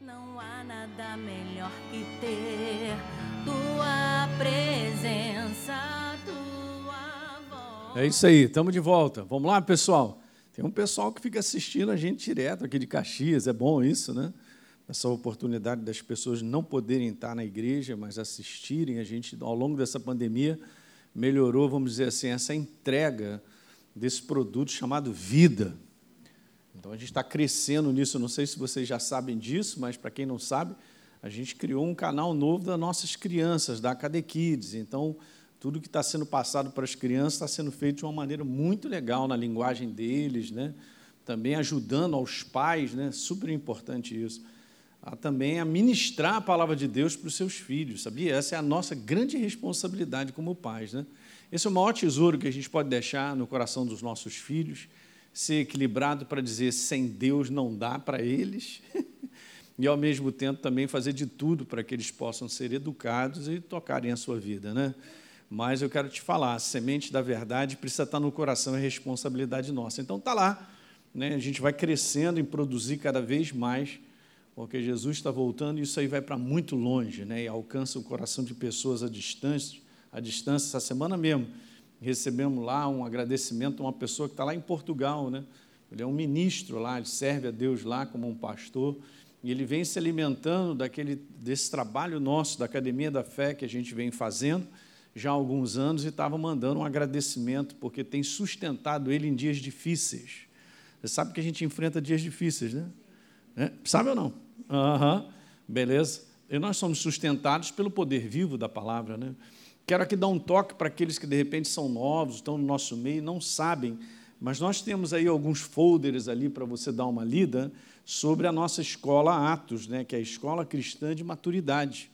Não há nada melhor que ter tua presença, tua voz. É isso aí, estamos de volta. Vamos lá, pessoal. Tem um pessoal que fica assistindo a gente direto aqui de Caxias, é bom isso, né? Essa oportunidade das pessoas não poderem estar na igreja, mas assistirem a gente ao longo dessa pandemia melhorou, vamos dizer assim, essa entrega desse produto chamado vida. Então a gente está crescendo nisso. Não sei se vocês já sabem disso, mas para quem não sabe, a gente criou um canal novo das nossas crianças, da Academy Kids. Então, tudo que está sendo passado para as crianças está sendo feito de uma maneira muito legal na linguagem deles, né? também ajudando aos pais, né? super importante isso, a também a ministrar a palavra de Deus para os seus filhos, sabia? Essa é a nossa grande responsabilidade como pais. Né? Esse é o maior tesouro que a gente pode deixar no coração dos nossos filhos, ser equilibrado para dizer sem Deus não dá para eles, e ao mesmo tempo também fazer de tudo para que eles possam ser educados e tocarem a sua vida. Né? Mas eu quero te falar, a semente da verdade precisa estar no coração, é responsabilidade nossa. Então está lá, né? a gente vai crescendo em produzir cada vez mais, porque Jesus está voltando e isso aí vai para muito longe, né? e alcança o coração de pessoas à distância, à distância. Essa semana mesmo, recebemos lá um agradecimento a uma pessoa que está lá em Portugal, né? ele é um ministro lá, ele serve a Deus lá como um pastor, e ele vem se alimentando daquele, desse trabalho nosso, da Academia da Fé que a gente vem fazendo, já há alguns anos e estava mandando um agradecimento, porque tem sustentado ele em dias difíceis. Você sabe que a gente enfrenta dias difíceis, né? É? Sabe ou não? Aham, uhum. beleza. E nós somos sustentados pelo poder vivo da palavra, né? Quero aqui dar um toque para aqueles que de repente são novos, estão no nosso meio, não sabem, mas nós temos aí alguns folders ali para você dar uma lida sobre a nossa escola Atos, né? Que é a Escola Cristã de Maturidade.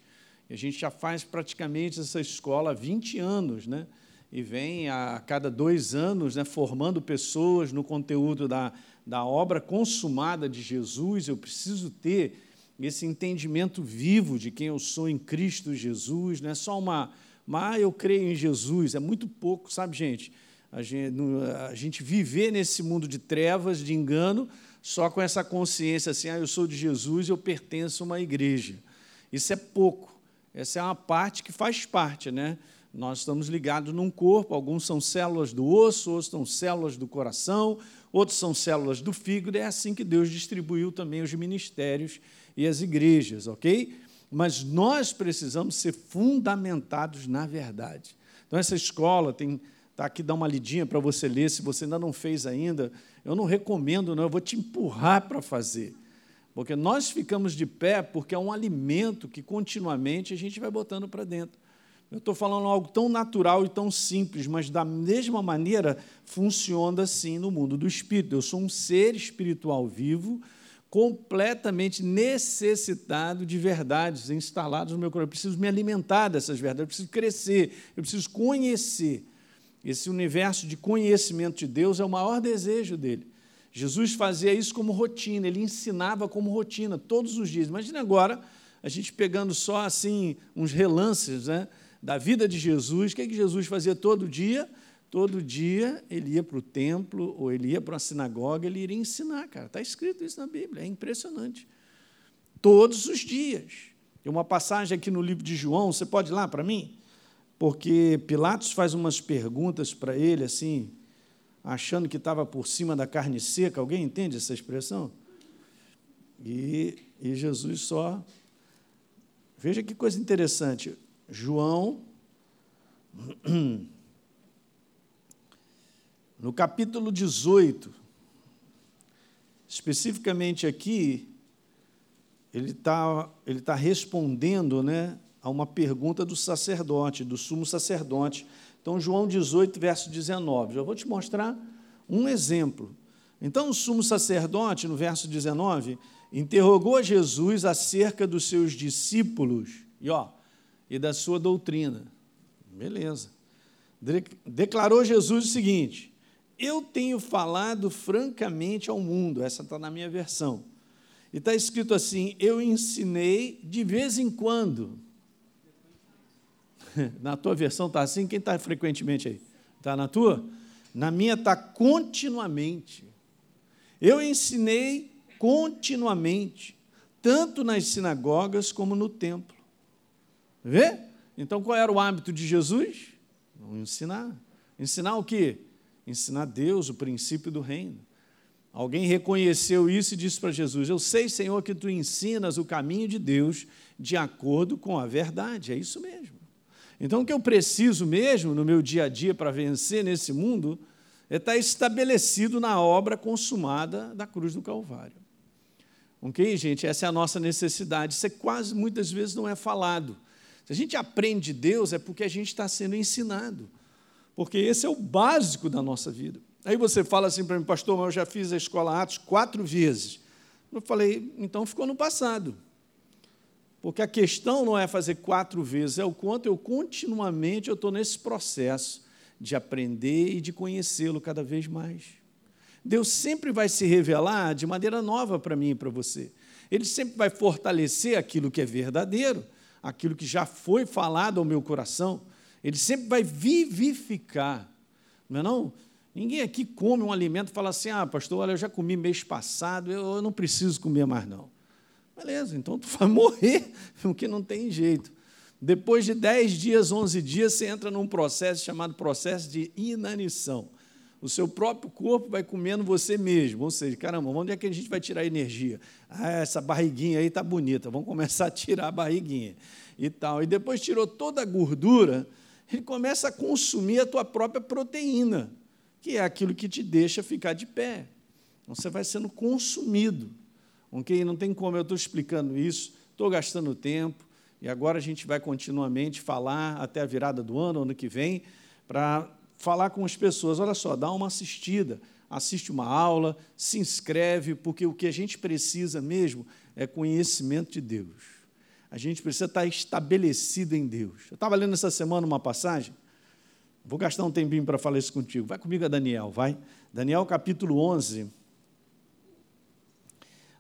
A gente já faz praticamente essa escola há 20 anos, né? E vem a cada dois anos né, formando pessoas no conteúdo da, da obra consumada de Jesus. Eu preciso ter esse entendimento vivo de quem eu sou em Cristo Jesus, não é só uma, mas eu creio em Jesus, é muito pouco, sabe, gente? A gente, a gente viver nesse mundo de trevas, de engano, só com essa consciência assim, ah, eu sou de Jesus, eu pertenço a uma igreja. Isso é pouco. Essa é uma parte que faz parte, né? Nós estamos ligados num corpo, alguns são células do osso, outros são células do coração, outros são células do fígado. É assim que Deus distribuiu também os ministérios e as igrejas, ok? Mas nós precisamos ser fundamentados na verdade. Então, essa escola tem. Está aqui, dá uma lidinha para você ler, se você ainda não fez ainda. Eu não recomendo, não, eu vou te empurrar para fazer. Porque nós ficamos de pé porque é um alimento que continuamente a gente vai botando para dentro. Eu estou falando algo tão natural e tão simples, mas da mesma maneira funciona assim no mundo do espírito. Eu sou um ser espiritual vivo, completamente necessitado de verdades instaladas no meu coração. Eu preciso me alimentar dessas verdades, eu preciso crescer, eu preciso conhecer. Esse universo de conhecimento de Deus é o maior desejo dele. Jesus fazia isso como rotina, ele ensinava como rotina todos os dias. Imagina agora a gente pegando só assim uns relances né, da vida de Jesus. O que, é que Jesus fazia todo dia? Todo dia ele ia para o templo ou ele ia para a sinagoga, ele iria ensinar, cara. Está escrito isso na Bíblia, é impressionante. Todos os dias. Tem uma passagem aqui no livro de João, você pode ir lá para mim? Porque Pilatos faz umas perguntas para ele assim, achando que estava por cima da carne seca. Alguém entende essa expressão? E, e Jesus só. Veja que coisa interessante. João, no capítulo 18, especificamente aqui, ele está ele tá respondendo né, a uma pergunta do sacerdote, do sumo sacerdote, então, João 18, verso 19. Já vou te mostrar um exemplo. Então, o sumo sacerdote, no verso 19, interrogou Jesus acerca dos seus discípulos e, ó, e da sua doutrina. Beleza. Declarou Jesus o seguinte: Eu tenho falado francamente ao mundo, essa está na minha versão. E está escrito assim: Eu ensinei de vez em quando Na tua versão está assim? Quem está frequentemente aí? Está na tua? Na minha está continuamente. Eu ensinei continuamente, tanto nas sinagogas como no templo. Vê? Então qual era o hábito de Jesus? Ensinar. Ensinar o quê? Ensinar Deus, o princípio do reino. Alguém reconheceu isso e disse para Jesus: Eu sei, Senhor, que tu ensinas o caminho de Deus de acordo com a verdade. É isso mesmo. Então, o que eu preciso mesmo no meu dia a dia para vencer nesse mundo é estar estabelecido na obra consumada da cruz do Calvário. Ok, gente? Essa é a nossa necessidade. Isso é quase muitas vezes não é falado. Se a gente aprende Deus, é porque a gente está sendo ensinado. Porque esse é o básico da nossa vida. Aí você fala assim para mim, pastor, mas eu já fiz a escola Atos quatro vezes. Eu falei, então ficou no passado. Porque a questão não é fazer quatro vezes, é o quanto eu continuamente eu estou nesse processo de aprender e de conhecê-lo cada vez mais. Deus sempre vai se revelar de maneira nova para mim e para você. Ele sempre vai fortalecer aquilo que é verdadeiro, aquilo que já foi falado ao meu coração. Ele sempre vai vivificar. Não é não? Ninguém aqui come um alimento e fala assim: ah, pastor, olha, eu já comi mês passado, eu não preciso comer mais, não. Beleza, então tu vai morrer, porque não tem jeito. Depois de 10 dias, 11 dias, você entra num processo chamado processo de inanição. O seu próprio corpo vai comendo você mesmo. Ou seja, caramba, onde é que a gente vai tirar energia? Ah, essa barriguinha aí está bonita, vamos começar a tirar a barriguinha. E tal. E depois tirou toda a gordura, ele começa a consumir a tua própria proteína, que é aquilo que te deixa ficar de pé. Então, você vai sendo consumido ok? Não tem como eu estou explicando isso, estou gastando tempo, e agora a gente vai continuamente falar até a virada do ano, ano que vem, para falar com as pessoas. Olha só, dá uma assistida, assiste uma aula, se inscreve, porque o que a gente precisa mesmo é conhecimento de Deus. A gente precisa estar estabelecido em Deus. Eu estava lendo essa semana uma passagem, vou gastar um tempinho para falar isso contigo. Vai comigo a Daniel, vai. Daniel capítulo 11.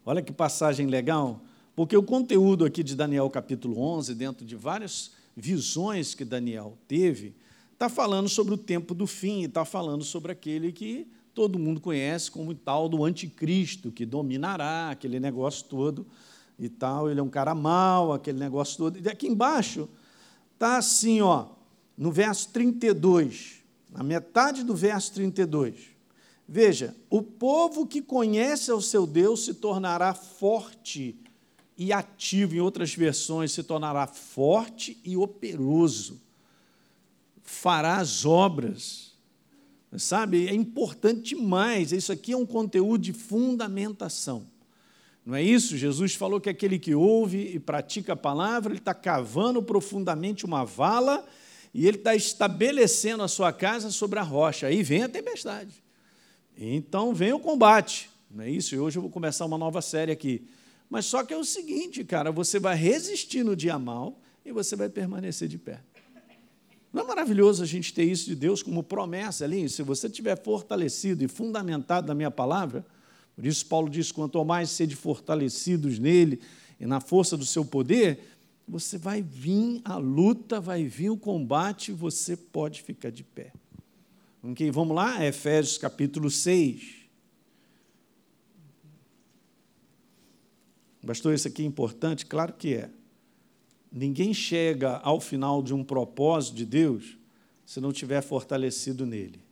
Olha que passagem legal, porque o conteúdo aqui de Daniel capítulo 11, dentro de várias visões que Daniel teve, está falando sobre o tempo do fim, está falando sobre aquele que todo mundo conhece como tal do anticristo, que dominará aquele negócio todo e tal. Ele é um cara mau, aquele negócio todo. E aqui embaixo está assim, ó, no verso 32, na metade do verso 32. Veja, o povo que conhece ao seu Deus se tornará forte e ativo, em outras versões, se tornará forte e operoso, fará as obras. Sabe, é importante demais, isso aqui é um conteúdo de fundamentação. Não é isso? Jesus falou que aquele que ouve e pratica a palavra, ele está cavando profundamente uma vala e ele está estabelecendo a sua casa sobre a rocha. Aí vem a tempestade. Então vem o combate, não é isso? E hoje eu vou começar uma nova série aqui. Mas só que é o seguinte, cara, você vai resistir no dia mal e você vai permanecer de pé. Não é maravilhoso a gente ter isso de Deus como promessa ali? Se você estiver fortalecido e fundamentado na minha palavra, por isso Paulo diz: quanto mais sede fortalecidos nele e na força do seu poder, você vai vir a luta, vai vir o combate, você pode ficar de pé. Ok, vamos lá, Efésios capítulo 6. Pastor, isso aqui é importante? Claro que é. Ninguém chega ao final de um propósito de Deus se não tiver fortalecido nele.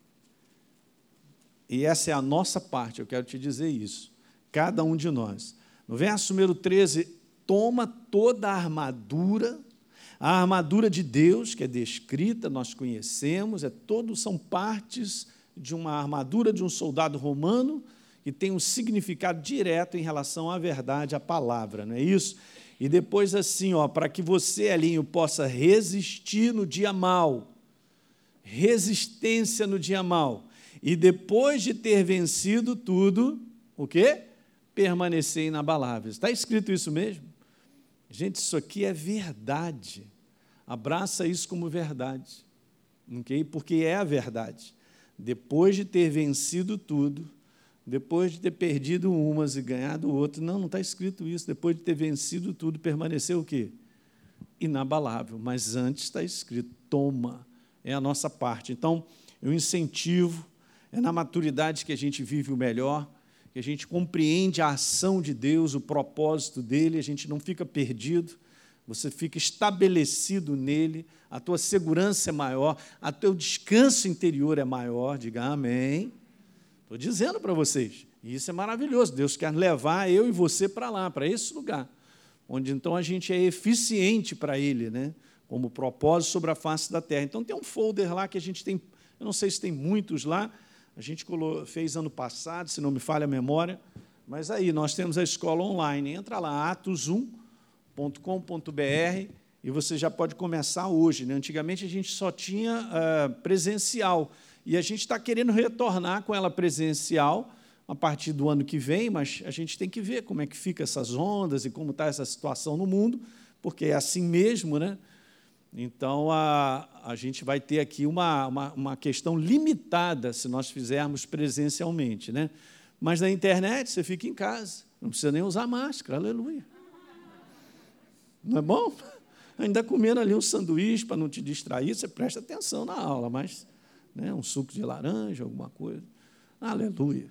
E essa é a nossa parte, eu quero te dizer isso. Cada um de nós. No verso número 13, toma toda a armadura a armadura de Deus, que é descrita, nós conhecemos, é todo, são partes de uma armadura de um soldado romano que tem um significado direto em relação à verdade, à palavra, não é isso? E depois assim, ó, para que você, Alinho, possa resistir no dia mal. Resistência no dia mal. E depois de ter vencido tudo, o quê? Permanecer inabalável. Está escrito isso mesmo? Gente, isso aqui é verdade. Abraça isso como verdade, okay? porque é a verdade. Depois de ter vencido tudo, depois de ter perdido umas e ganhado outras, não, não está escrito isso. Depois de ter vencido tudo, permaneceu o quê? Inabalável. Mas antes está escrito: toma, é a nossa parte. Então, eu incentivo, é na maturidade que a gente vive o melhor. que a gente compreende a ação de Deus, o propósito dele, a gente não fica perdido, você fica estabelecido nele, a tua segurança é maior, a teu descanso interior é maior. Diga amém. Estou dizendo para vocês, e isso é maravilhoso. Deus quer levar eu e você para lá, para esse lugar, onde então a gente é eficiente para Ele, né? como propósito sobre a face da terra. Então tem um folder lá que a gente tem, eu não sei se tem muitos lá, a gente fez ano passado, se não me falha a memória, mas aí nós temos a escola online. Entra lá, atos1.com.br e você já pode começar hoje. Né? Antigamente a gente só tinha uh, presencial e a gente está querendo retornar com ela presencial a partir do ano que vem, mas a gente tem que ver como é que fica essas ondas e como está essa situação no mundo, porque é assim mesmo, né? Então, a, a gente vai ter aqui uma, uma, uma questão limitada se nós fizermos presencialmente. Né? Mas na internet, você fica em casa, não precisa nem usar máscara, aleluia. Não é bom? Ainda comendo ali um sanduíche para não te distrair, você presta atenção na aula, mas né, um suco de laranja, alguma coisa. Aleluia.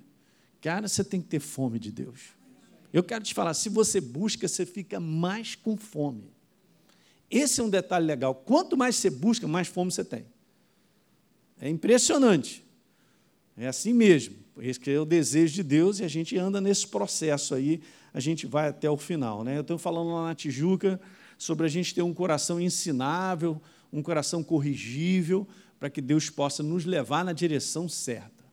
Cara, você tem que ter fome de Deus. Eu quero te falar, se você busca, você fica mais com fome. Esse é um detalhe legal. Quanto mais você busca, mais fome você tem. É impressionante. É assim mesmo. Esse é o desejo de Deus e a gente anda nesse processo aí, a gente vai até o final. Né? Eu estou falando lá na Tijuca sobre a gente ter um coração ensinável, um coração corrigível, para que Deus possa nos levar na direção certa.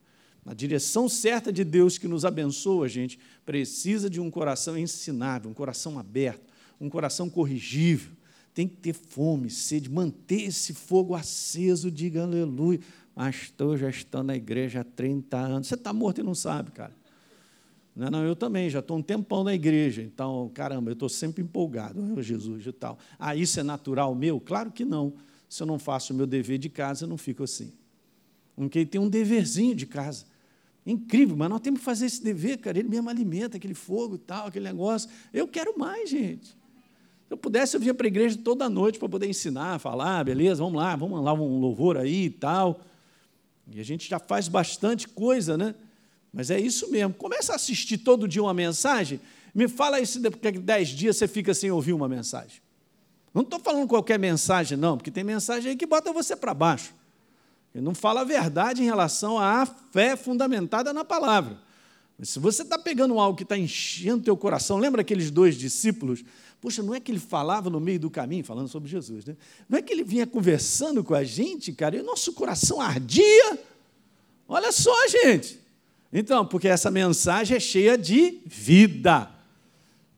Na direção certa de Deus que nos abençoa, a gente precisa de um coração ensinável, um coração aberto, um coração corrigível tem que ter fome, sede, manter esse fogo aceso, diga aleluia. Pastor, já estou na igreja há 30 anos. Você está morto e não sabe, cara. Não, não, eu também, já estou um tempão na igreja, então, caramba, eu estou sempre empolgado, oh, Jesus e tal. Ah, isso é natural meu? Claro que não. Se eu não faço o meu dever de casa, eu não fico assim. Okay? Tem um deverzinho de casa. Incrível, mas nós temos que fazer esse dever, cara. Ele mesmo alimenta aquele fogo e tal, aquele negócio. Eu quero mais, gente. Se eu pudesse, eu vinha para a igreja toda noite para poder ensinar, falar, beleza, vamos lá, vamos lá, um louvor aí e tal. E a gente já faz bastante coisa, né? Mas é isso mesmo. Começa a assistir todo dia uma mensagem. Me fala daqui a dez dias você fica sem ouvir uma mensagem. Não estou falando qualquer mensagem, não, porque tem mensagem aí que bota você para baixo. Ele não fala a verdade em relação à fé fundamentada na palavra. Mas se você está pegando algo que está enchendo teu coração, lembra aqueles dois discípulos Poxa, não é que ele falava no meio do caminho, falando sobre Jesus, né? Não é que ele vinha conversando com a gente, cara, e o nosso coração ardia. Olha só, gente. Então, porque essa mensagem é cheia de vida.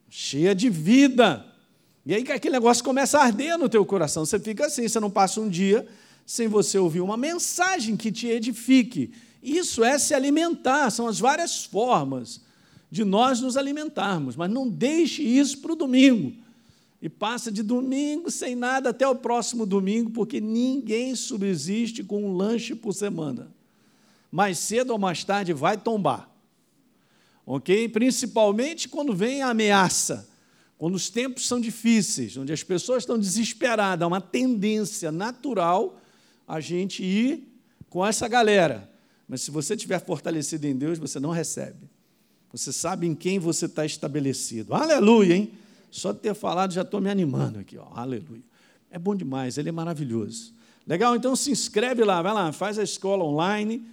Cheia de vida. E aí que aquele negócio começa a arder no teu coração. Você fica assim, você não passa um dia sem você ouvir uma mensagem que te edifique. Isso é se alimentar, são as várias formas de nós nos alimentarmos, mas não deixe isso para o domingo. E passa de domingo sem nada até o próximo domingo, porque ninguém subsiste com um lanche por semana. Mais cedo ou mais tarde vai tombar. Ok? Principalmente quando vem a ameaça, quando os tempos são difíceis, onde as pessoas estão desesperadas, há uma tendência natural a gente ir com essa galera. Mas se você estiver fortalecido em Deus, você não recebe. Você sabe em quem você está estabelecido. Aleluia, hein? Só de ter falado já estou me animando aqui, ó. Aleluia. É bom demais, ele é maravilhoso. Legal? Então se inscreve lá, vai lá, faz a escola online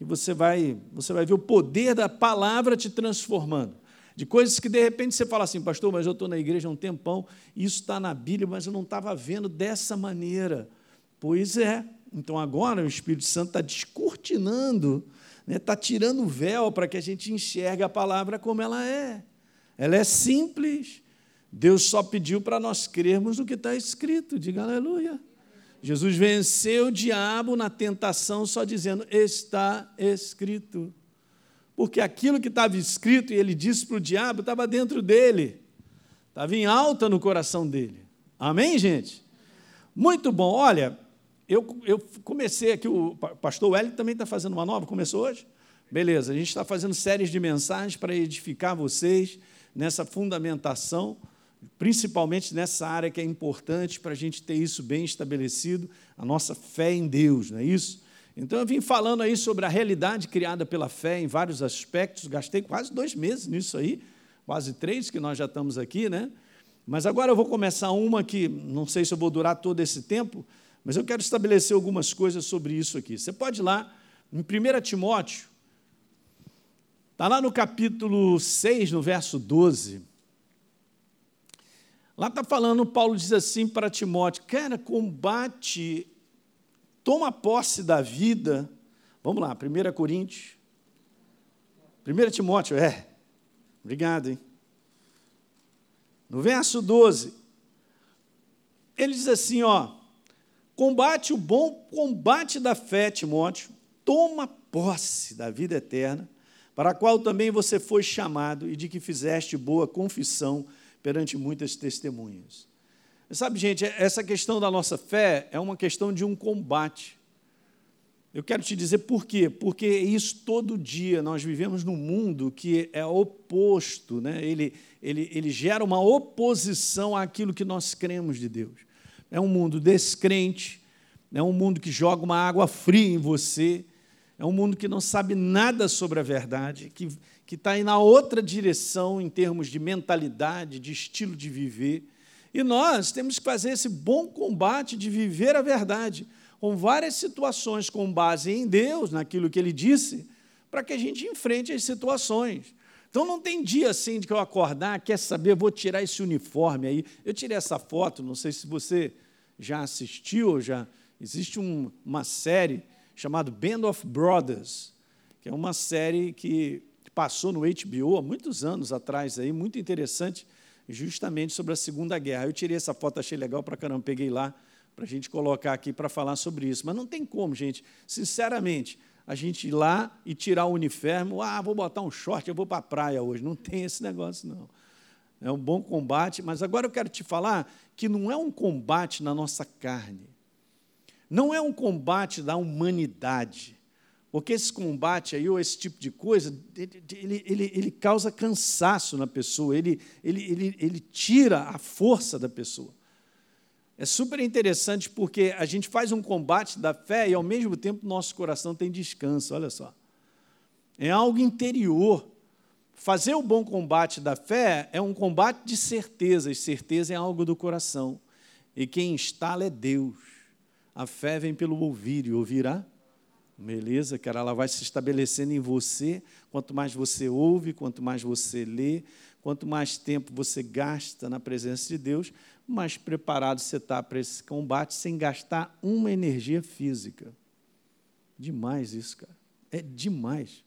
e você vai, você vai ver o poder da palavra te transformando. De coisas que de repente você fala assim, pastor, mas eu estou na igreja há um tempão, isso está na Bíblia, mas eu não estava vendo dessa maneira. Pois é. Então agora o Espírito Santo está descortinando está né, tá tirando o véu para que a gente enxergue a palavra como ela é. Ela é simples. Deus só pediu para nós crermos no que está escrito. Diga aleluia. Jesus venceu o diabo na tentação só dizendo: está escrito. Porque aquilo que estava escrito e ele disse para o diabo estava dentro dele, estava em alta no coração dele. Amém, gente? Muito bom. Olha, eu, eu comecei aqui, o pastor Wellington também está fazendo uma nova, começou hoje? Beleza, a gente está fazendo séries de mensagens para edificar vocês nessa fundamentação, principalmente nessa área que é importante para a gente ter isso bem estabelecido, a nossa fé em Deus, não é isso? Então eu vim falando aí sobre a realidade criada pela fé em vários aspectos, gastei quase dois meses nisso aí, quase três que nós já estamos aqui, né? Mas agora eu vou começar uma que não sei se eu vou durar todo esse tempo, mas eu quero estabelecer algumas coisas sobre isso aqui. Você pode ir lá em 1 Timóteo, está lá no capítulo 6, no verso 12. Lá está falando, Paulo diz assim para Timóteo: cara, combate toma posse da vida. Vamos lá, 1 Coríntios. 1 Timóteo, é. Obrigado, hein? No verso 12, ele diz assim, ó: Combate o bom combate da fé, Timóteo, toma posse da vida eterna, para a qual também você foi chamado e de que fizeste boa confissão perante muitas testemunhas. Sabe, gente, essa questão da nossa fé é uma questão de um combate. Eu quero te dizer por quê? Porque isso todo dia nós vivemos num mundo que é oposto, né? ele, ele, ele gera uma oposição àquilo que nós cremos de Deus. É um mundo descrente, é um mundo que joga uma água fria em você, é um mundo que não sabe nada sobre a verdade, que está aí na outra direção em termos de mentalidade, de estilo de viver. E nós temos que fazer esse bom combate de viver a verdade, com várias situações com base em Deus, naquilo que Ele disse, para que a gente enfrente as situações. Então não tem dia assim de que eu acordar, quer saber, vou tirar esse uniforme aí. Eu tirei essa foto, não sei se você já assistiu, já existe um, uma série chamada Band of Brothers, que é uma série que passou no HBO há muitos anos atrás aí, muito interessante justamente sobre a Segunda Guerra. Eu tirei essa foto, achei legal para caramba, peguei lá para a gente colocar aqui para falar sobre isso. Mas não tem como, gente, sinceramente, a gente ir lá e tirar o uniforme, ah, vou botar um short, eu vou para a praia hoje. Não tem esse negócio, não. É um bom combate, mas agora eu quero te falar que não é um combate na nossa carne, não é um combate da humanidade, porque esse combate aí, ou esse tipo de coisa, ele, ele, ele causa cansaço na pessoa, ele, ele, ele, ele tira a força da pessoa. É super interessante porque a gente faz um combate da fé e, ao mesmo tempo, nosso coração tem descanso, olha só. É algo interior. Fazer o bom combate da fé é um combate de certezas, certeza é algo do coração. E quem instala é Deus. A fé vem pelo ouvir e ouvirá Beleza, cara, ela vai se estabelecendo em você. Quanto mais você ouve, quanto mais você lê, quanto mais tempo você gasta na presença de Deus, mais preparado você está para esse combate sem gastar uma energia física. Demais isso, cara. É demais.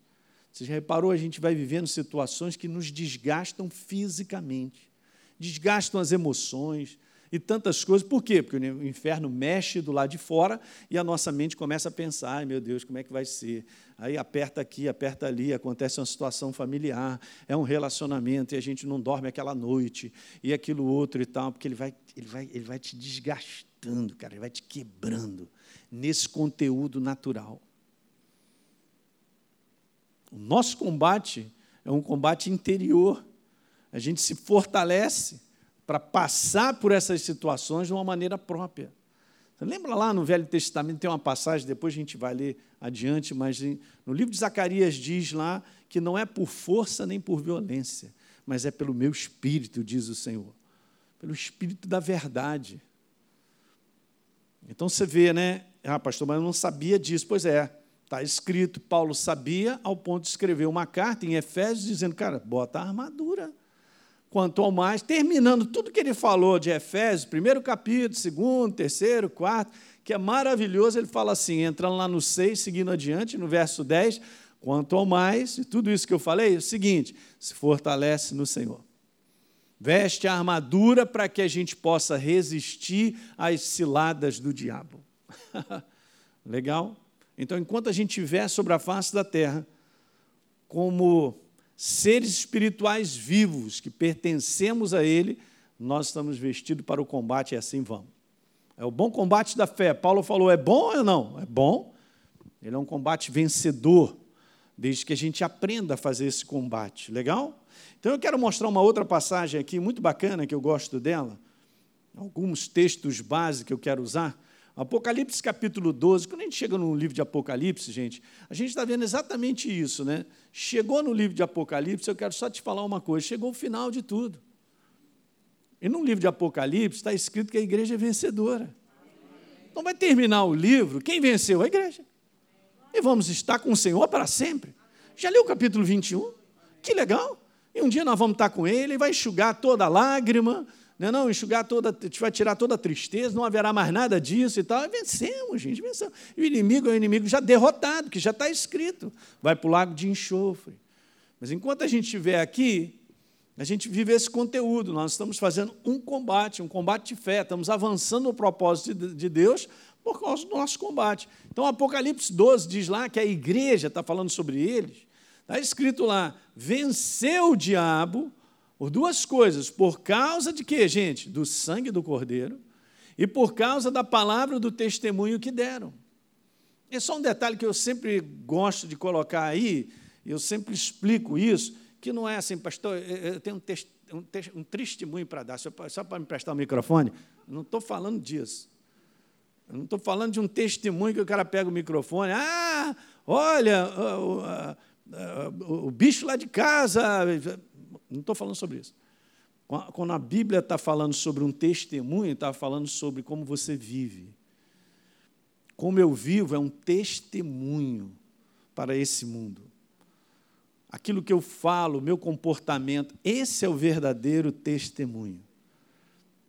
Você já reparou? A gente vai vivendo situações que nos desgastam fisicamente, desgastam as emoções, e tantas coisas. Por quê? Porque o inferno mexe do lado de fora e a nossa mente começa a pensar: ai meu Deus, como é que vai ser? Aí aperta aqui, aperta ali, acontece uma situação familiar, é um relacionamento e a gente não dorme aquela noite e aquilo outro e tal, porque ele vai, ele vai, ele vai te desgastando, cara, ele vai te quebrando nesse conteúdo natural. O nosso combate é um combate interior. A gente se fortalece para passar por essas situações de uma maneira própria. Você lembra lá no Velho Testamento, tem uma passagem, depois a gente vai ler adiante, mas no livro de Zacarias diz lá que não é por força nem por violência, mas é pelo meu espírito, diz o Senhor, pelo espírito da verdade. Então você vê, né? Ah, pastor, mas eu não sabia disso. Pois é, está escrito, Paulo sabia, ao ponto de escrever uma carta em Efésios dizendo, cara, bota a armadura quanto ao mais, terminando tudo que ele falou de Efésios, primeiro capítulo, segundo, terceiro, quarto, que é maravilhoso, ele fala assim, entrando lá no 6, seguindo adiante, no verso 10, quanto ao mais, e tudo isso que eu falei, é o seguinte, se fortalece no Senhor. Veste a armadura para que a gente possa resistir às ciladas do diabo. Legal? Então, enquanto a gente estiver sobre a face da terra, como seres espirituais vivos que pertencemos a Ele, nós estamos vestidos para o combate e assim vamos. É o bom combate da fé. Paulo falou: é bom ou não? É bom. Ele é um combate vencedor, desde que a gente aprenda a fazer esse combate. Legal? Então eu quero mostrar uma outra passagem aqui muito bacana que eu gosto dela. Alguns textos básicos que eu quero usar. Apocalipse capítulo 12, quando a gente chega no livro de Apocalipse, gente, a gente está vendo exatamente isso, né? Chegou no livro de Apocalipse, eu quero só te falar uma coisa: chegou o final de tudo. E no livro de Apocalipse está escrito que a igreja é vencedora. Então vai terminar o livro, quem venceu? A igreja. E vamos estar com o Senhor para sempre. Já leu o capítulo 21? Que legal! E um dia nós vamos estar com Ele, e vai enxugar toda a lágrima, não, não, enxugar toda, vai tirar toda a tristeza, não haverá mais nada disso e tal. E vencemos, gente, vencemos. E o inimigo é o inimigo já derrotado, que já está escrito. Vai para o lago de enxofre. Mas enquanto a gente estiver aqui, a gente vive esse conteúdo. Nós estamos fazendo um combate, um combate de fé. Estamos avançando no propósito de Deus por causa do nosso combate. Então, Apocalipse 12 diz lá que a igreja está falando sobre eles. Está escrito lá: venceu o diabo por duas coisas. Por causa de quê, gente? Do sangue do Cordeiro e por causa da palavra do testemunho que deram. É só um detalhe que eu sempre gosto de colocar aí, eu sempre explico isso, que não é assim, pastor, eu tenho um, test, um, test, um testemunho para dar, só para me prestar o microfone. Não estou falando disso. Eu não estou falando de um testemunho que o cara pega o microfone, ah, olha, o, o, o bicho lá de casa, não estou falando sobre isso. Quando a Bíblia está falando sobre um testemunho, está falando sobre como você vive. Como eu vivo é um testemunho para esse mundo. Aquilo que eu falo, meu comportamento, esse é o verdadeiro testemunho.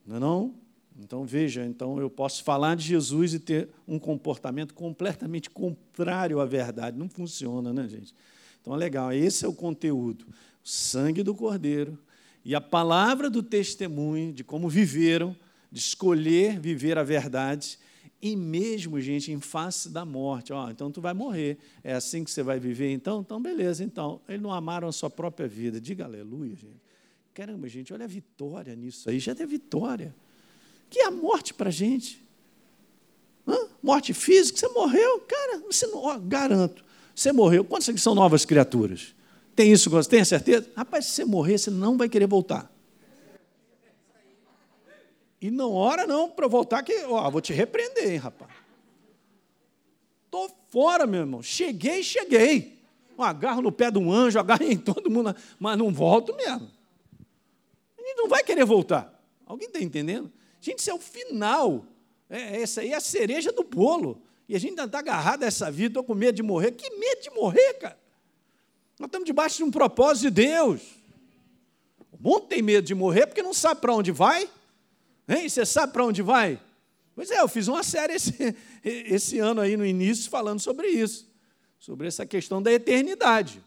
Não é não? Então veja, então eu posso falar de Jesus e ter um comportamento completamente contrário à verdade. Não funciona, né, gente? Então é legal, esse é o conteúdo sangue do Cordeiro e a palavra do testemunho de como viveram, de escolher viver a verdade, e mesmo, gente, em face da morte. Ó, então tu vai morrer. É assim que você vai viver, então? Então, beleza, então. Eles não amaram a sua própria vida. Diga aleluia, gente. Caramba, gente, olha a vitória nisso aí. Já é vitória. Que é a morte para a gente? Hã? Morte física, você morreu? Cara, você não, ó, garanto. Você morreu. Quantas são novas criaturas? Tem isso, tem a certeza? Rapaz, se você morrer, você não vai querer voltar. E não ora não para voltar, que ó, vou te repreender, hein, rapaz. Estou fora, meu irmão. Cheguei, cheguei. agarro no pé de um anjo, agarro em todo mundo, mas não volto mesmo. A gente não vai querer voltar. Alguém está entendendo? Gente, isso é o final. É, essa aí é a cereja do bolo. E a gente ainda está agarrado a essa vida, estou com medo de morrer. Que medo de morrer, cara? Nós estamos debaixo de um propósito de Deus. O mundo tem medo de morrer porque não sabe para onde vai. Hein? Você sabe para onde vai? Pois é, eu fiz uma série esse, esse ano aí no início falando sobre isso, sobre essa questão da eternidade.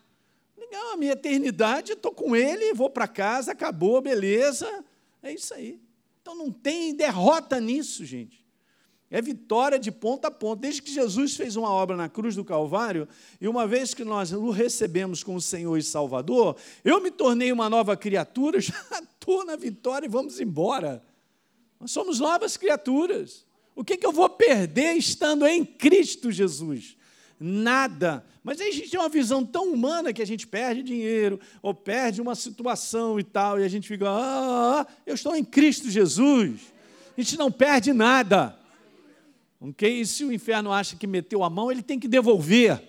Legal, a minha eternidade, estou com ele, vou para casa, acabou, beleza. É isso aí. Então não tem derrota nisso, gente. É vitória de ponta a ponta. Desde que Jesus fez uma obra na cruz do Calvário, e uma vez que nós o recebemos como Senhor e Salvador, eu me tornei uma nova criatura, já estou na vitória e vamos embora. Nós somos novas criaturas. O que, que eu vou perder estando em Cristo Jesus? Nada. Mas aí a gente tem uma visão tão humana que a gente perde dinheiro, ou perde uma situação e tal, e a gente fica, ah, eu estou em Cristo Jesus. A gente não perde nada. Ok? E se o inferno acha que meteu a mão, ele tem que devolver.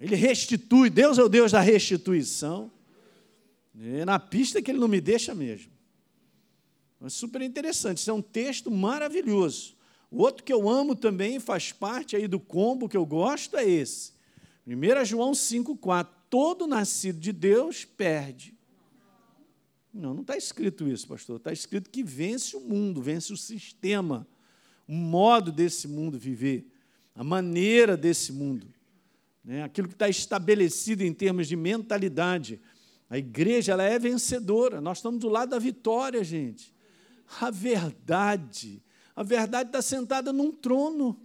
Ele restitui. Deus é o Deus da restituição. É na pista que ele não me deixa mesmo. É super interessante. Isso é um texto maravilhoso. O outro que eu amo também, faz parte aí do combo que eu gosto, é esse. 1 João 5,4. Todo nascido de Deus perde. Não, não está escrito isso, pastor. Está escrito que vence o mundo, vence o sistema o modo desse mundo viver, a maneira desse mundo, né? aquilo que está estabelecido em termos de mentalidade. A igreja ela é vencedora, nós estamos do lado da vitória, gente. A verdade, a verdade está sentada num trono.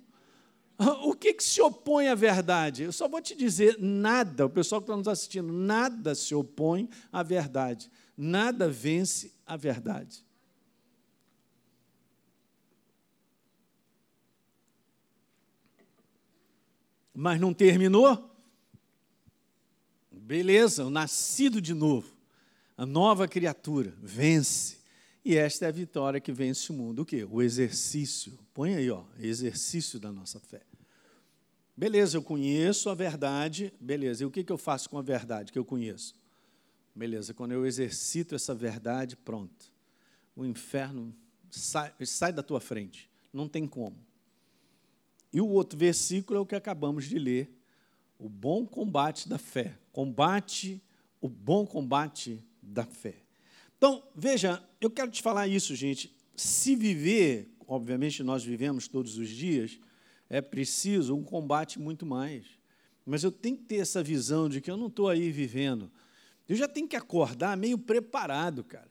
O que, que se opõe à verdade? Eu só vou te dizer: nada, o pessoal que está nos assistindo, nada se opõe à verdade, nada vence a verdade. Mas não terminou? Beleza, o nascido de novo, a nova criatura, vence. E esta é a vitória que vence o mundo. O quê? O exercício. Põe aí, ó, exercício da nossa fé. Beleza, eu conheço a verdade. Beleza, e o que eu faço com a verdade que eu conheço? Beleza, quando eu exercito essa verdade, pronto. O inferno sai, sai da tua frente. Não tem como. E o outro versículo é o que acabamos de ler. O bom combate da fé. Combate o bom combate da fé. Então, veja, eu quero te falar isso, gente. Se viver, obviamente nós vivemos todos os dias, é preciso um combate muito mais. Mas eu tenho que ter essa visão de que eu não estou aí vivendo. Eu já tenho que acordar meio preparado, cara.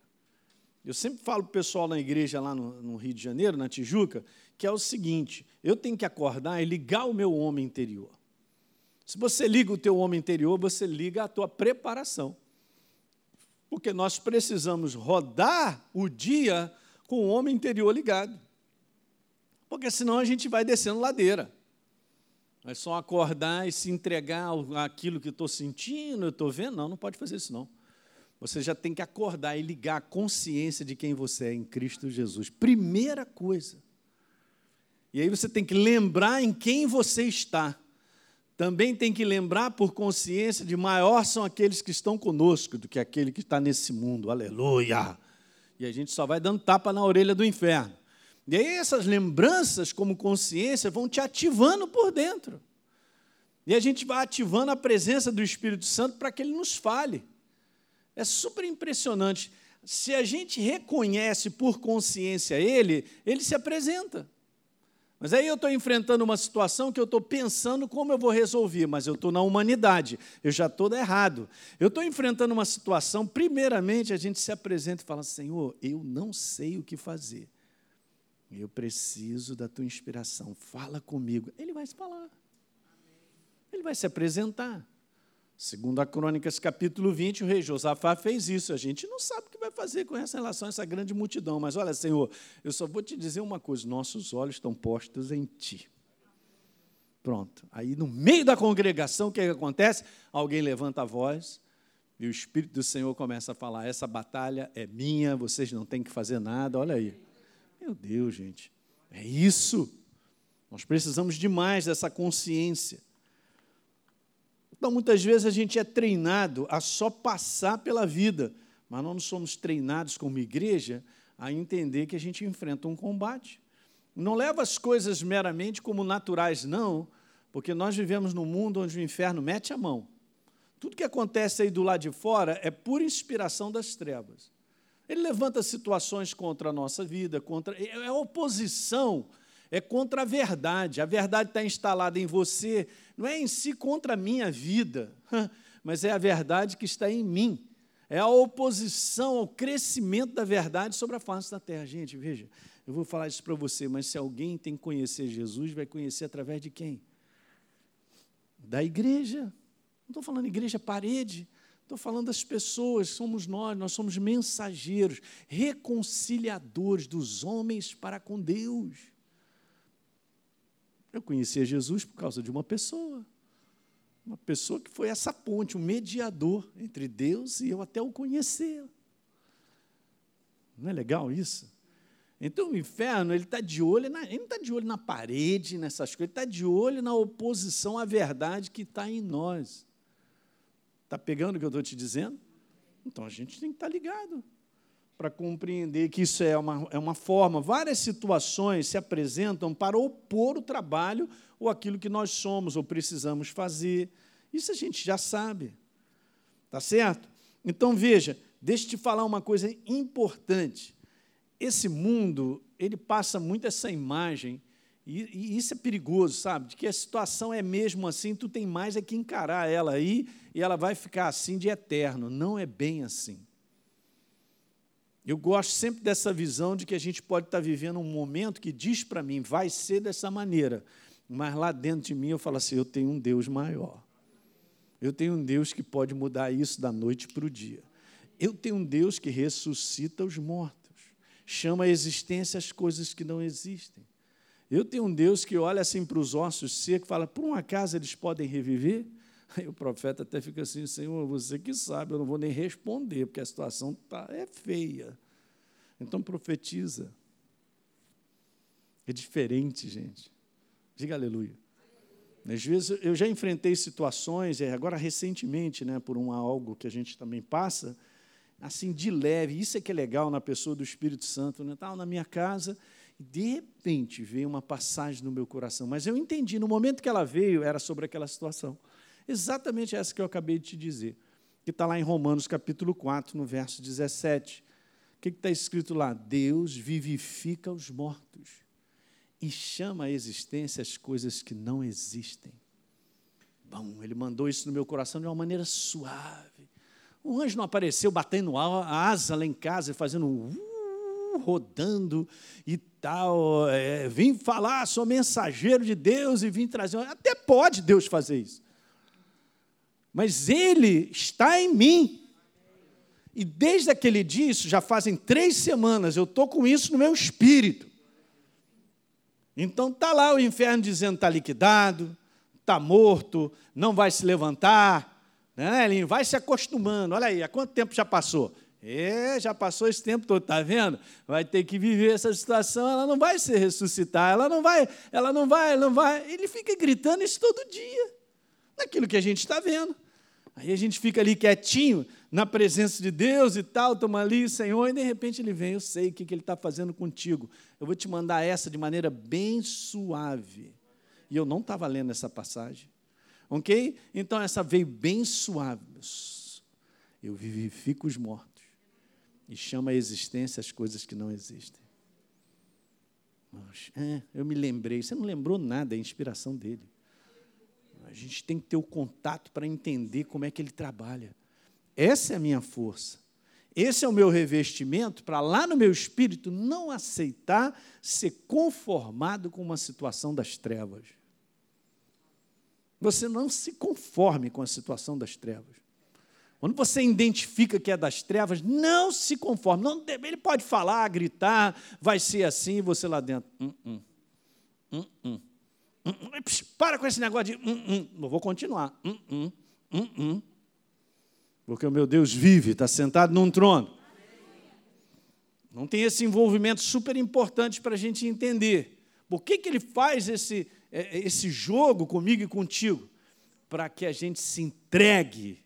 Eu sempre falo para o pessoal na igreja lá no, no, Rio de Janeiro, na Tijuca, que é o seguinte: eu tenho que acordar e ligar o meu homem interior. Se você liga o teu homem interior, você liga a tua preparação. Porque nós precisamos rodar o dia com o homem interior ligado. Porque senão a gente vai descendo ladeira. É só acordar e se entregar àquilo que estou sentindo, eu estou vendo. Não, não pode fazer isso não. Você já tem que acordar e ligar a consciência de quem você é em Cristo Jesus. Primeira coisa. E aí você tem que lembrar em quem você está também tem que lembrar por consciência de maior são aqueles que estão conosco do que aquele que está nesse mundo. Aleluia! E a gente só vai dando tapa na orelha do inferno. E aí essas lembranças, como consciência, vão te ativando por dentro. E a gente vai ativando a presença do Espírito Santo para que ele nos fale. É super impressionante. Se a gente reconhece por consciência ele, ele se apresenta. Mas aí eu estou enfrentando uma situação que eu estou pensando como eu vou resolver, mas eu estou na humanidade, eu já estou errado. Eu estou enfrentando uma situação, primeiramente a gente se apresenta e fala: Senhor, eu não sei o que fazer. Eu preciso da tua inspiração, fala comigo. Ele vai se falar, ele vai se apresentar. Segundo a Crônicas, capítulo 20, o rei Josafá fez isso. A gente não sabe o que vai fazer com essa relação essa grande multidão. Mas olha, Senhor, eu só vou te dizer uma coisa: nossos olhos estão postos em Ti. Pronto. Aí, no meio da congregação, o que, é que acontece? Alguém levanta a voz e o Espírito do Senhor começa a falar: essa batalha é minha, vocês não têm que fazer nada. Olha aí. Meu Deus, gente. É isso. Nós precisamos demais dessa consciência. Então, muitas vezes a gente é treinado a só passar pela vida, mas nós não somos treinados como igreja a entender que a gente enfrenta um combate. Não leva as coisas meramente como naturais, não, porque nós vivemos num mundo onde o inferno mete a mão. Tudo que acontece aí do lado de fora é pura inspiração das trevas. Ele levanta situações contra a nossa vida, contra é, é oposição é contra a verdade. A verdade está instalada em você, não é em si contra a minha vida, mas é a verdade que está em mim. É a oposição ao crescimento da verdade sobre a face da terra. Gente, veja, eu vou falar isso para você, mas se alguém tem que conhecer Jesus, vai conhecer através de quem? Da igreja. Não estou falando igreja parede, estou falando das pessoas, somos nós, nós somos mensageiros, reconciliadores dos homens para com Deus. Eu conhecia Jesus por causa de uma pessoa. Uma pessoa que foi essa ponte, um mediador entre Deus e eu até o conhecer. Não é legal isso? Então o inferno ele está de olho, na, ele não está de olho na parede, nessas coisas, ele está de olho na oposição à verdade que está em nós. Está pegando o que eu estou te dizendo? Então a gente tem que estar tá ligado para compreender que isso é uma, é uma forma. Várias situações se apresentam para opor o trabalho ou aquilo que nós somos ou precisamos fazer. Isso a gente já sabe. Tá certo? Então veja, deixa eu te falar uma coisa importante. Esse mundo, ele passa muito essa imagem, e, e, isso é perigoso, sabe? De que a situação é mesmo assim, tu tem mais é que encarar ela aí, e ela vai ficar assim de eterno. Não é bem assim. Eu gosto sempre dessa visão de que a gente pode estar vivendo um momento que diz para mim, vai ser dessa maneira, mas lá dentro de mim eu falo assim: eu tenho um Deus maior. Eu tenho um Deus que pode mudar isso da noite para o dia. Eu tenho um Deus que ressuscita os mortos, chama a existência as coisas que não existem. Eu tenho um Deus que olha assim para os ossos secos e fala: por um acaso eles podem reviver? Aí o profeta até fica assim, Senhor, você que sabe, eu não vou nem responder, porque a situação tá, é feia. Então profetiza. É diferente, gente. Diga aleluia. Às vezes eu já enfrentei situações, agora recentemente, né, por um algo que a gente também passa, assim de leve. Isso é que é legal na pessoa do Espírito Santo, né? Estava na minha casa e de repente veio uma passagem no meu coração, mas eu entendi no momento que ela veio era sobre aquela situação. Exatamente essa que eu acabei de te dizer, que está lá em Romanos capítulo 4, no verso 17. O que está escrito lá? Deus vivifica os mortos e chama à existência as coisas que não existem. Bom, ele mandou isso no meu coração de uma maneira suave. O anjo não apareceu batendo a asa lá em casa, fazendo uh, rodando e tal. É, vim falar, sou mensageiro de Deus e vim trazer. Até pode Deus fazer isso. Mas Ele está em mim. E desde aquele dia, isso já fazem três semanas, eu estou com isso no meu espírito. Então está lá o inferno dizendo está liquidado, está morto, não vai se levantar, né? Vai se acostumando. Olha aí, há quanto tempo já passou? É, já passou esse tempo todo, tá vendo? Vai ter que viver essa situação, ela não vai se ressuscitar, ela não vai, ela não vai, ela não vai. Ele fica gritando isso todo dia, naquilo que a gente está vendo. Aí a gente fica ali quietinho, na presença de Deus e tal, estamos ali, Senhor, e de repente ele vem, eu sei o que ele está fazendo contigo. Eu vou te mandar essa de maneira bem suave. E eu não estava lendo essa passagem. Ok? Então essa veio bem suave. Eu vivifico os mortos e chamo a existência as coisas que não existem. É, eu me lembrei. Você não lembrou nada, é a inspiração dele. A gente tem que ter o contato para entender como é que ele trabalha. Essa é a minha força. Esse é o meu revestimento para lá no meu espírito não aceitar ser conformado com uma situação das trevas. Você não se conforme com a situação das trevas. Quando você identifica que é das trevas, não se conforme. Não, ele pode falar, gritar, vai ser assim, você lá dentro. Hum, hum. Para com esse negócio de. Hum, hum. Eu vou continuar. Hum, hum, hum, hum. Porque o meu Deus vive, está sentado num trono. Não tem esse envolvimento super importante para a gente entender. Por que, que ele faz esse, é, esse jogo comigo e contigo? Para que a gente se entregue.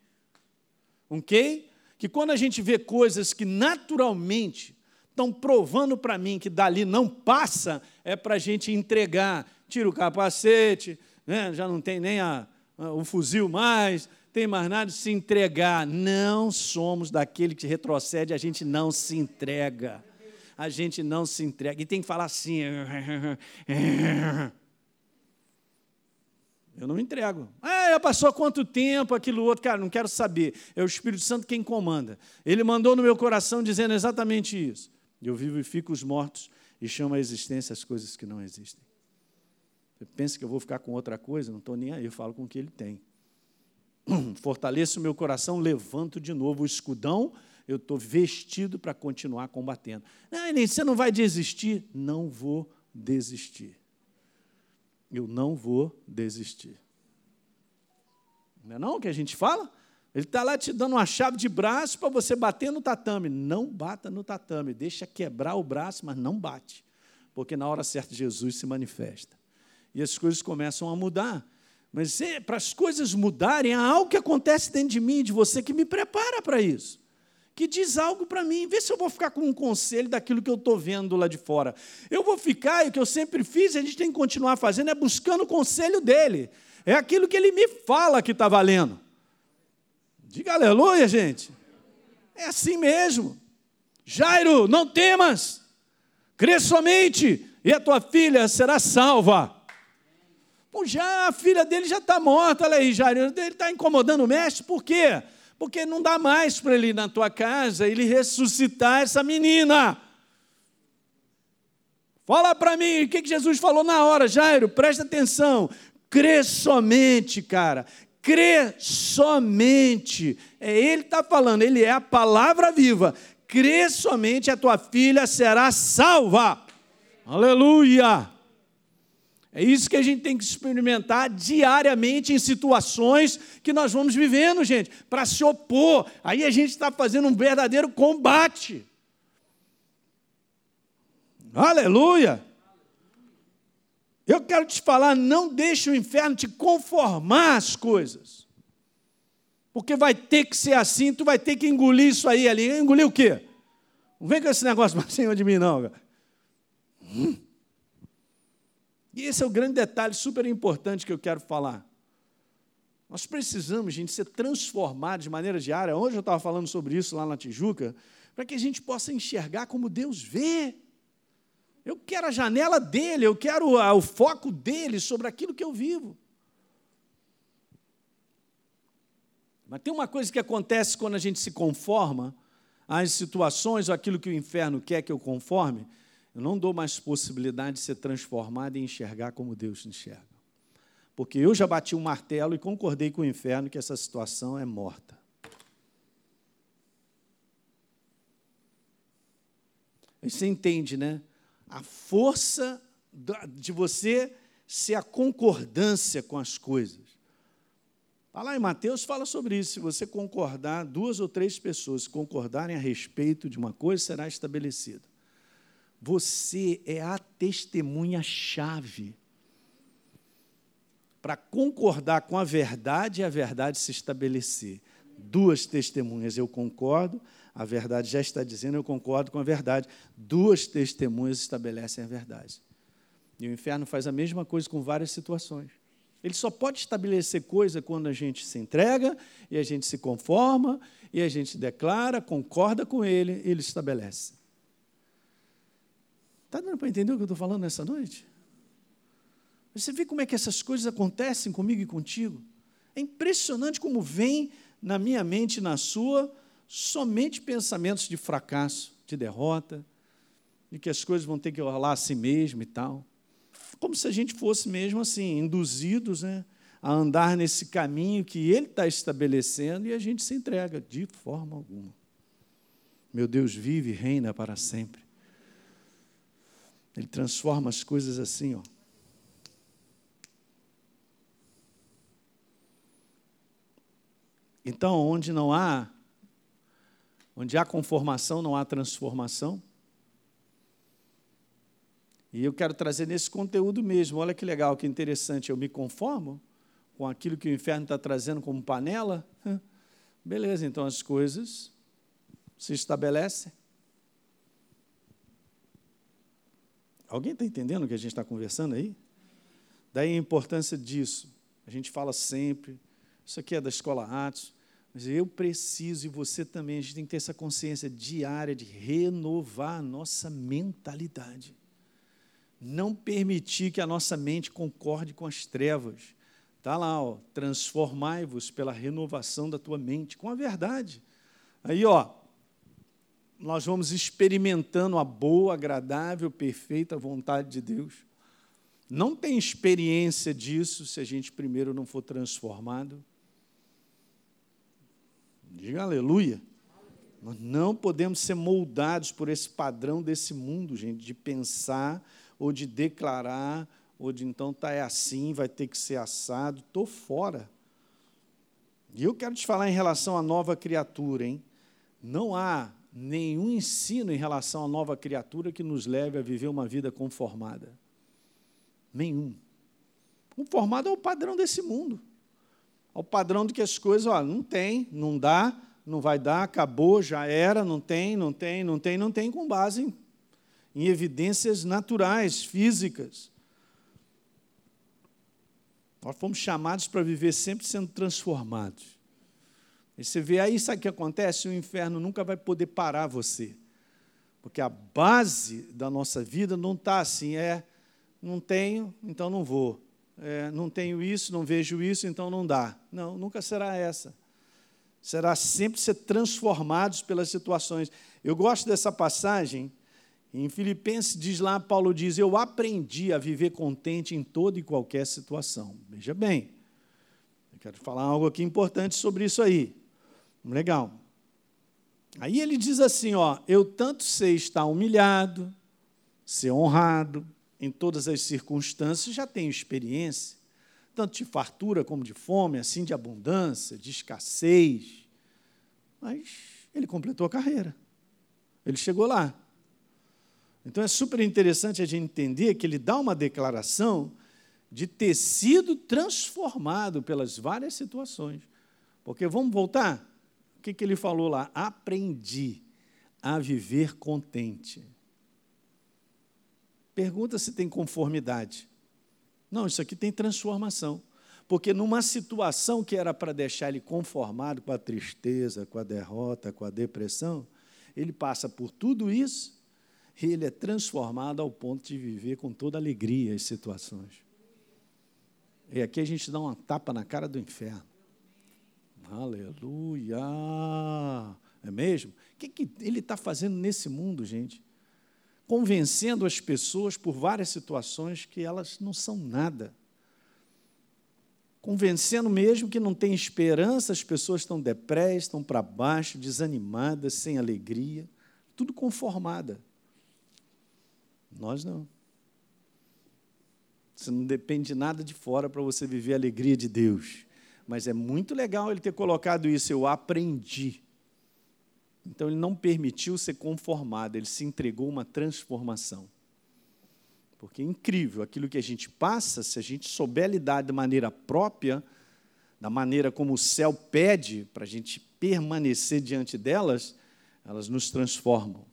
Ok? Que quando a gente vê coisas que naturalmente estão provando para mim que dali não passa, é para a gente entregar. Tira o capacete, né? já não tem nem a, a, o fuzil mais, tem mais nada se entregar. Não somos daquele que retrocede, a gente não se entrega. A gente não se entrega. E tem que falar assim. Eu não entrego. Ah, já passou quanto tempo, aquilo outro. Cara, não quero saber. É o Espírito Santo quem comanda. Ele mandou no meu coração dizendo exatamente isso. Eu vivo e fico os mortos e chamo a existência as coisas que não existem. Pensa que eu vou ficar com outra coisa? Não estou nem aí, eu falo com o que ele tem. fortaleço o meu coração, levanto de novo o escudão, eu estou vestido para continuar combatendo. Não, nem você não vai desistir? Não vou desistir. Eu não vou desistir. Não é não que a gente fala? Ele está lá te dando uma chave de braço para você bater no tatame. Não bata no tatame, deixa quebrar o braço, mas não bate. Porque na hora certa Jesus se manifesta. E as coisas começam a mudar. Mas para as coisas mudarem, há algo que acontece dentro de mim e de você que me prepara para isso. Que diz algo para mim, vê se eu vou ficar com um conselho daquilo que eu estou vendo lá de fora. Eu vou ficar, e o que eu sempre fiz, a gente tem que continuar fazendo, é buscando o conselho dele. É aquilo que ele me fala que está valendo. Diga aleluia, gente. É assim mesmo. Jairo, não temas, crê somente, e a tua filha será salva. Pô, já a filha dele já está morta, olha aí, Jair. Ele está incomodando o mestre, por quê? Porque não dá mais para ele ir na tua casa ele ressuscitar essa menina. Fala para mim, o que Jesus falou na hora, Jairo? Presta atenção. Crê somente, cara. Crê somente. É ele está falando, ele é a palavra viva. Crê somente, a tua filha será salva. Aleluia. É isso que a gente tem que experimentar diariamente em situações que nós vamos vivendo, gente, para se opor. Aí a gente está fazendo um verdadeiro combate. Aleluia! Eu quero te falar, não deixe o inferno te conformar às coisas. Porque vai ter que ser assim, tu vai ter que engolir isso aí ali. Engolir o quê? Não vem com esse negócio para cima de mim, não. Hum. E esse é o grande detalhe super importante que eu quero falar. Nós precisamos, gente, ser transformados de maneira diária. Hoje eu estava falando sobre isso lá na Tijuca, para que a gente possa enxergar como Deus vê. Eu quero a janela dele, eu quero o foco dele sobre aquilo que eu vivo. Mas tem uma coisa que acontece quando a gente se conforma às situações, ou aquilo que o inferno quer que eu conforme, eu não dou mais possibilidade de ser transformado e enxergar como Deus enxerga. Porque eu já bati um martelo e concordei com o inferno que essa situação é morta. Você entende, né? A força de você ser a concordância com as coisas. Está lá em Mateus, fala sobre isso. Se você concordar, duas ou três pessoas concordarem a respeito de uma coisa, será estabelecida. Você é a testemunha-chave para concordar com a verdade e a verdade se estabelecer. Duas testemunhas, eu concordo, a verdade já está dizendo, eu concordo com a verdade. Duas testemunhas estabelecem a verdade. E o inferno faz a mesma coisa com várias situações. Ele só pode estabelecer coisa quando a gente se entrega e a gente se conforma e a gente declara, concorda com ele, ele estabelece. Está dando para entender o que eu estou falando nessa noite? Você vê como é que essas coisas acontecem comigo e contigo? É impressionante como vem na minha mente e na sua somente pensamentos de fracasso, de derrota, de que as coisas vão ter que rolar a si mesmo e tal. Como se a gente fosse mesmo assim, induzidos né, a andar nesse caminho que Ele está estabelecendo e a gente se entrega de forma alguma. Meu Deus vive e reina para sempre. Ele transforma as coisas assim, ó. Então, onde não há, onde há conformação, não há transformação. E eu quero trazer nesse conteúdo mesmo. Olha que legal, que interessante. Eu me conformo com aquilo que o inferno está trazendo como panela. Beleza, então as coisas se estabelecem. Alguém está entendendo o que a gente está conversando aí? Daí a importância disso. A gente fala sempre, isso aqui é da escola Atos. Mas eu preciso, e você também, a gente tem que ter essa consciência diária de renovar a nossa mentalidade. Não permitir que a nossa mente concorde com as trevas. Está lá, transformai-vos pela renovação da tua mente, com a verdade. Aí, ó, nós vamos experimentando a boa, agradável, perfeita vontade de Deus. Não tem experiência disso se a gente primeiro não for transformado. Diga aleluia. Nós não podemos ser moldados por esse padrão desse mundo, gente, de pensar ou de declarar, ou de então tá é assim, vai ter que ser assado. Estou fora. E eu quero te falar em relação à nova criatura, hein? Não há nenhum ensino em relação à nova criatura que nos leve a viver uma vida conformada. Nenhum. Conformado ao padrão desse mundo ao padrão de que as coisas, ó, não tem, não dá, não vai dar, acabou, já era, não tem, não tem, não tem, não tem, com base em, em evidências naturais, físicas. Nós fomos chamados para viver sempre sendo transformados. E você vê aí, sabe o que acontece? O inferno nunca vai poder parar você. Porque a base da nossa vida não está assim, é, não tenho, então não vou é, não tenho isso, não vejo isso, então não dá. Não, nunca será essa. Será sempre ser transformados pelas situações. Eu gosto dessa passagem. Em Filipenses diz lá, Paulo diz: Eu aprendi a viver contente em toda e qualquer situação. Veja bem, eu quero falar algo aqui importante sobre isso aí. Legal. Aí ele diz assim: ó, eu tanto sei estar humilhado, ser honrado, em todas as circunstâncias, já tenho experiência, tanto de fartura como de fome, assim de abundância, de escassez. Mas ele completou a carreira. Ele chegou lá. Então é super interessante a gente entender que ele dá uma declaração de ter sido transformado pelas várias situações. Porque vamos voltar? O que, que ele falou lá? Aprendi a viver contente. Pergunta se tem conformidade. Não, isso aqui tem transformação. Porque numa situação que era para deixar ele conformado com a tristeza, com a derrota, com a depressão, ele passa por tudo isso e ele é transformado ao ponto de viver com toda alegria as situações. E aqui a gente dá uma tapa na cara do inferno. Aleluia! É mesmo? O que, que ele está fazendo nesse mundo, gente? Convencendo as pessoas por várias situações que elas não são nada. Convencendo mesmo que não tem esperança, as pessoas estão depressas, estão para baixo, desanimadas, sem alegria, tudo conformada. Nós não. Você não depende de nada de fora para você viver a alegria de Deus. Mas é muito legal ele ter colocado isso, eu aprendi. Então ele não permitiu ser conformado, ele se entregou uma transformação. Porque é incrível aquilo que a gente passa, se a gente souber lidar de maneira própria, da maneira como o céu pede para a gente permanecer diante delas, elas nos transformam.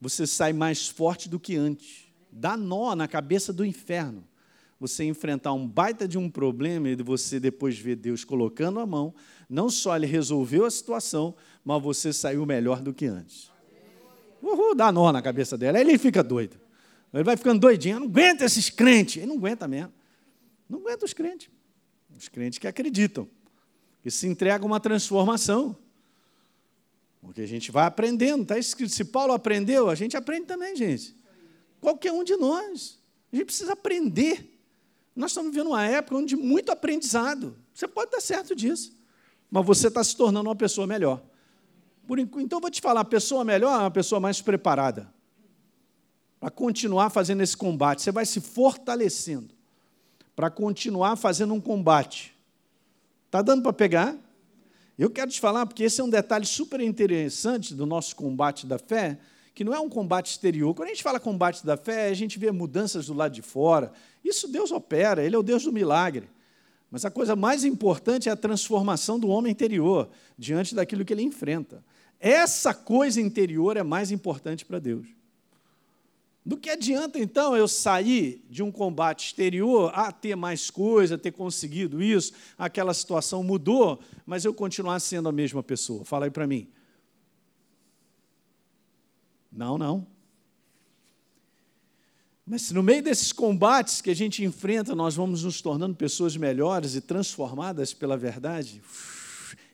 Você sai mais forte do que antes. Dá nó na cabeça do inferno você enfrentar um baita de um problema e você depois ver Deus colocando a mão, não só ele resolveu a situação, mas você saiu melhor do que antes. Uhul, dá nó na cabeça dela, aí ele fica doido. Ele vai ficando doidinho, não aguenta esses crentes. Ele não aguenta mesmo. Não aguenta os crentes. Os crentes que acreditam, que se entregam uma transformação. Porque a gente vai aprendendo, está escrito. Se Paulo aprendeu, a gente aprende também, gente. Qualquer um de nós. A gente precisa aprender. Nós estamos vivendo uma época onde muito aprendizado. Você pode estar certo disso, mas você está se tornando uma pessoa melhor. Por, então, eu vou te falar: a pessoa melhor é uma pessoa mais preparada para continuar fazendo esse combate. Você vai se fortalecendo para continuar fazendo um combate. Está dando para pegar? Eu quero te falar, porque esse é um detalhe super interessante do nosso combate da fé, que não é um combate exterior. Quando a gente fala combate da fé, a gente vê mudanças do lado de fora. Isso Deus opera, Ele é o Deus do milagre. Mas a coisa mais importante é a transformação do homem interior diante daquilo que ele enfrenta. Essa coisa interior é mais importante para Deus. Do que adianta, então, eu sair de um combate exterior a ter mais coisa, ter conseguido isso, aquela situação mudou, mas eu continuar sendo a mesma pessoa? Fala aí para mim. Não, não. Mas se no meio desses combates que a gente enfrenta, nós vamos nos tornando pessoas melhores e transformadas pela verdade,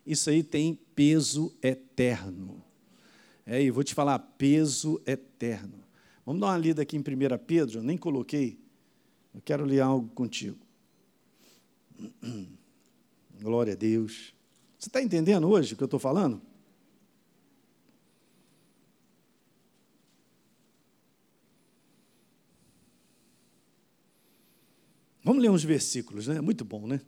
isso aí tem peso eterno. É, e vou te falar, peso eterno. Vamos dar uma lida aqui em 1 Pedro, eu nem coloquei. Eu quero ler algo contigo. Glória a Deus. Você está entendendo hoje o que eu estou falando? Vamos ler uns versículos, né? Muito bom, né?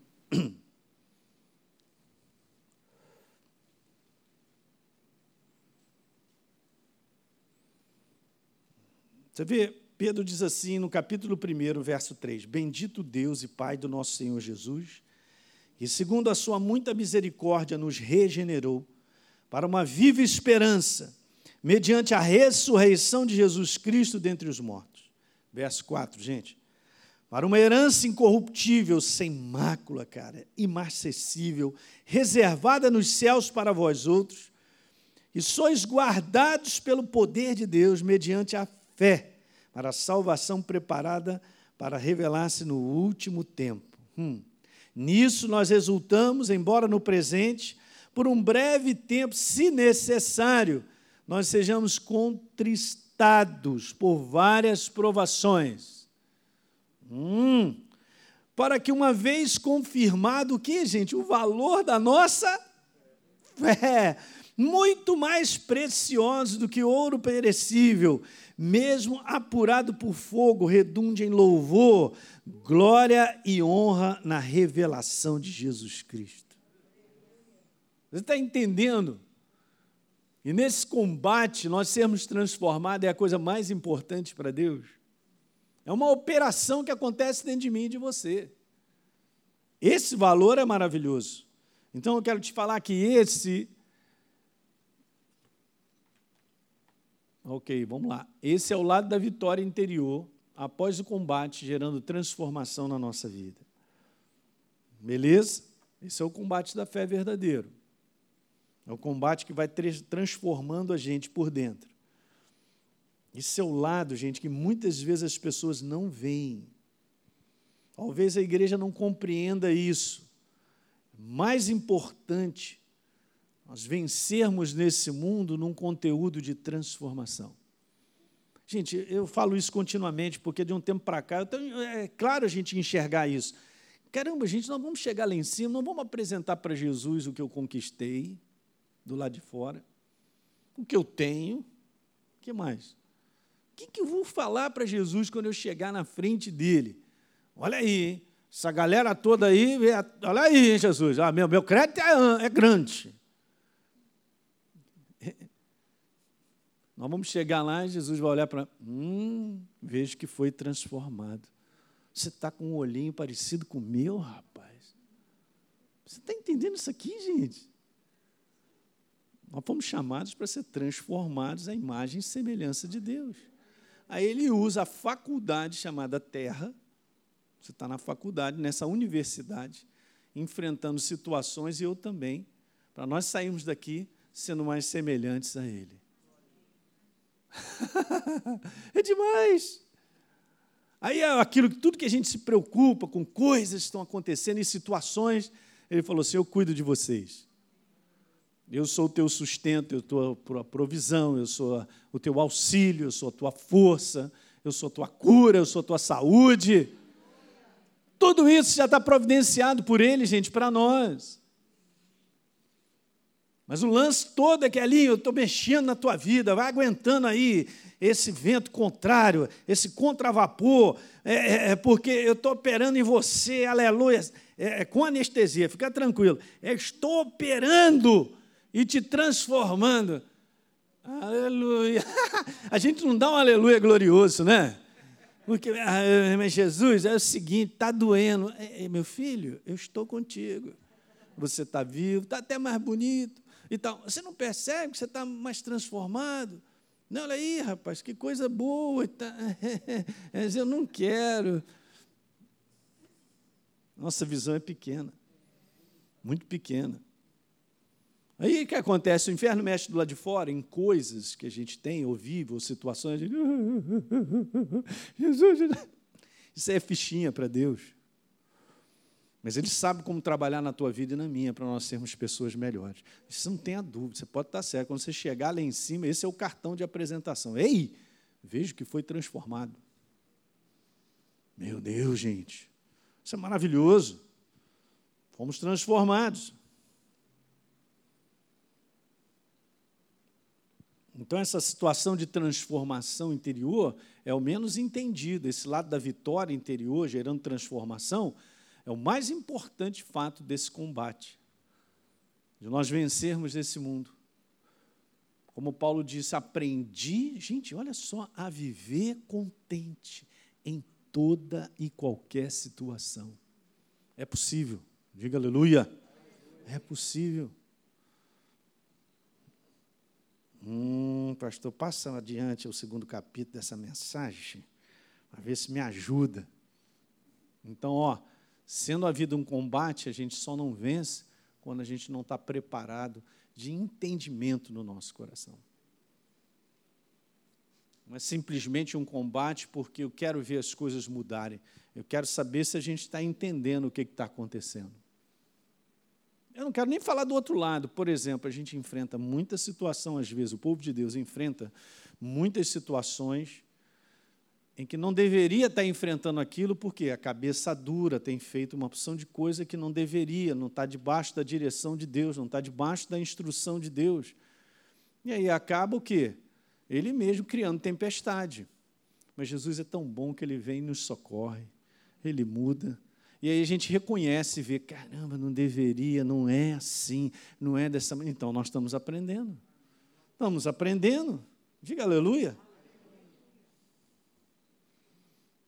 Você vê, Pedro diz assim no capítulo 1, verso 3: Bendito Deus e Pai do nosso Senhor Jesus, que segundo a sua muita misericórdia nos regenerou para uma viva esperança, mediante a ressurreição de Jesus Cristo dentre os mortos. Verso 4, gente para uma herança incorruptível, sem mácula, cara, imarcessível, reservada nos céus para vós outros, e sois guardados pelo poder de Deus mediante a fé, para a salvação preparada para revelar-se no último tempo. Hum. Nisso nós exultamos, embora no presente, por um breve tempo, se necessário, nós sejamos contristados por várias provações Hum, para que uma vez confirmado o que, gente? O valor da nossa fé, muito mais precioso do que ouro perecível, mesmo apurado por fogo, redunde em louvor, glória e honra na revelação de Jesus Cristo. Você está entendendo E nesse combate, nós sermos transformados é a coisa mais importante para Deus. É uma operação que acontece dentro de mim e de você. Esse valor é maravilhoso. Então eu quero te falar que esse. Ok, vamos lá. Esse é o lado da vitória interior após o combate, gerando transformação na nossa vida. Beleza? Esse é o combate da fé verdadeiro. É o combate que vai transformando a gente por dentro. Esse é o lado, gente, que muitas vezes as pessoas não veem. Talvez a igreja não compreenda isso. Mais importante, nós vencermos nesse mundo num conteúdo de transformação. Gente, eu falo isso continuamente, porque de um tempo para cá, tenho, é claro a gente enxergar isso. Caramba, gente, nós vamos chegar lá em cima, não vamos apresentar para Jesus o que eu conquistei do lado de fora, o que eu tenho, o que mais? Que, que eu vou falar para Jesus quando eu chegar na frente dele? Olha aí, hein? essa galera toda aí, olha aí, hein, Jesus, ah, meu, meu crédito é, é grande. Nós vamos chegar lá e Jesus vai olhar para. Hum, vejo que foi transformado. Você está com um olhinho parecido com o meu, rapaz. Você está entendendo isso aqui, gente? Nós fomos chamados para ser transformados à imagem e semelhança de Deus. Aí ele usa a faculdade chamada terra. Você está na faculdade, nessa universidade, enfrentando situações e eu também, para nós sairmos daqui sendo mais semelhantes a Ele. é demais. Aí é aquilo, tudo que a gente se preocupa com coisas que estão acontecendo em situações, ele falou assim: Eu cuido de vocês. Eu sou o teu sustento, eu sou a tua provisão, eu sou o teu auxílio, eu sou a tua força, eu sou a tua cura, eu sou a tua saúde. Tudo isso já está providenciado por ele, gente, para nós. Mas o lance todo é que ali eu estou mexendo na tua vida, vai aguentando aí esse vento contrário, esse contravapor, é, é, é porque eu estou operando em você, aleluia, é, é, com anestesia, fica tranquilo. estou operando e te transformando. Aleluia. A gente não dá um aleluia glorioso, né? Porque, ah, mas Jesus, é o seguinte, está doendo. meu filho, eu estou contigo. Você está vivo, está até mais bonito. Então, você não percebe que você está mais transformado? Não, olha aí, rapaz, que coisa boa. Tá... Eu não quero. Nossa visão é pequena, muito pequena. Aí o que acontece? O inferno mexe do lado de fora em coisas que a gente tem, ou vive, ou situações. Jesus, isso é fichinha para Deus. Mas Ele sabe como trabalhar na tua vida e na minha para nós sermos pessoas melhores. Isso não tenha dúvida, você pode estar certo. Quando você chegar lá em cima, esse é o cartão de apresentação. Ei, vejo que foi transformado. Meu Deus, gente, isso é maravilhoso. Fomos transformados. Então, essa situação de transformação interior é o menos entendido. Esse lado da vitória interior, gerando transformação, é o mais importante fato desse combate, de nós vencermos esse mundo. Como Paulo disse, aprendi, gente, olha só, a viver contente em toda e qualquer situação. É possível, diga aleluia. É possível. Hum, pastor, passa adiante o segundo capítulo dessa mensagem, para ver se me ajuda. Então, ó, Sendo a vida um combate, a gente só não vence quando a gente não está preparado de entendimento no nosso coração. Não é simplesmente um combate porque eu quero ver as coisas mudarem. Eu quero saber se a gente está entendendo o que está acontecendo. Eu não quero nem falar do outro lado. Por exemplo, a gente enfrenta muita situação, às vezes, o povo de Deus enfrenta muitas situações em que não deveria estar enfrentando aquilo, porque a cabeça dura tem feito uma opção de coisa que não deveria, não está debaixo da direção de Deus, não está debaixo da instrução de Deus. E aí acaba o quê? Ele mesmo criando tempestade. Mas Jesus é tão bom que ele vem e nos socorre, ele muda. E aí a gente reconhece e vê, caramba, não deveria, não é assim, não é dessa maneira. Então nós estamos aprendendo. Vamos aprendendo. Diga aleluia.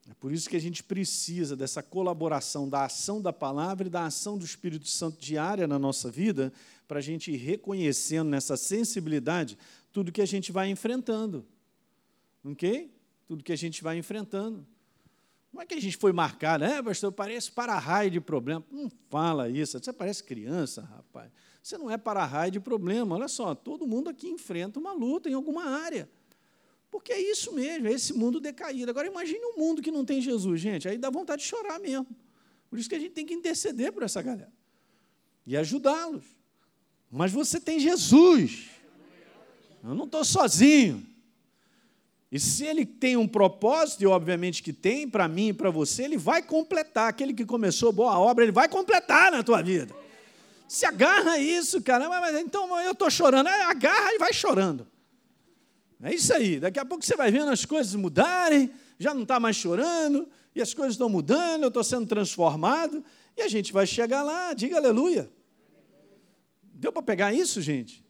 É por isso que a gente precisa dessa colaboração da ação da palavra e da ação do Espírito Santo diária na nossa vida, para a gente ir reconhecendo nessa sensibilidade tudo que a gente vai enfrentando. Ok? Tudo que a gente vai enfrentando. Não é que a gente foi marcado, é, pastor, eu pareço para-raio de problema. Não fala isso, você parece criança, rapaz. Você não é para-raio de problema. Olha só, todo mundo aqui enfrenta uma luta em alguma área. Porque é isso mesmo, é esse mundo decaído. Agora imagine um mundo que não tem Jesus, gente. Aí dá vontade de chorar mesmo. Por isso que a gente tem que interceder por essa galera e ajudá-los. Mas você tem Jesus. Eu não estou sozinho. E se ele tem um propósito, e obviamente que tem, para mim e para você, ele vai completar. Aquele que começou boa obra, ele vai completar na tua vida. Se agarra a isso, cara. Mas, então eu estou chorando. É, agarra e vai chorando. É isso aí. Daqui a pouco você vai vendo as coisas mudarem, já não está mais chorando, e as coisas estão mudando, eu estou sendo transformado, e a gente vai chegar lá, diga aleluia. Deu para pegar isso, gente?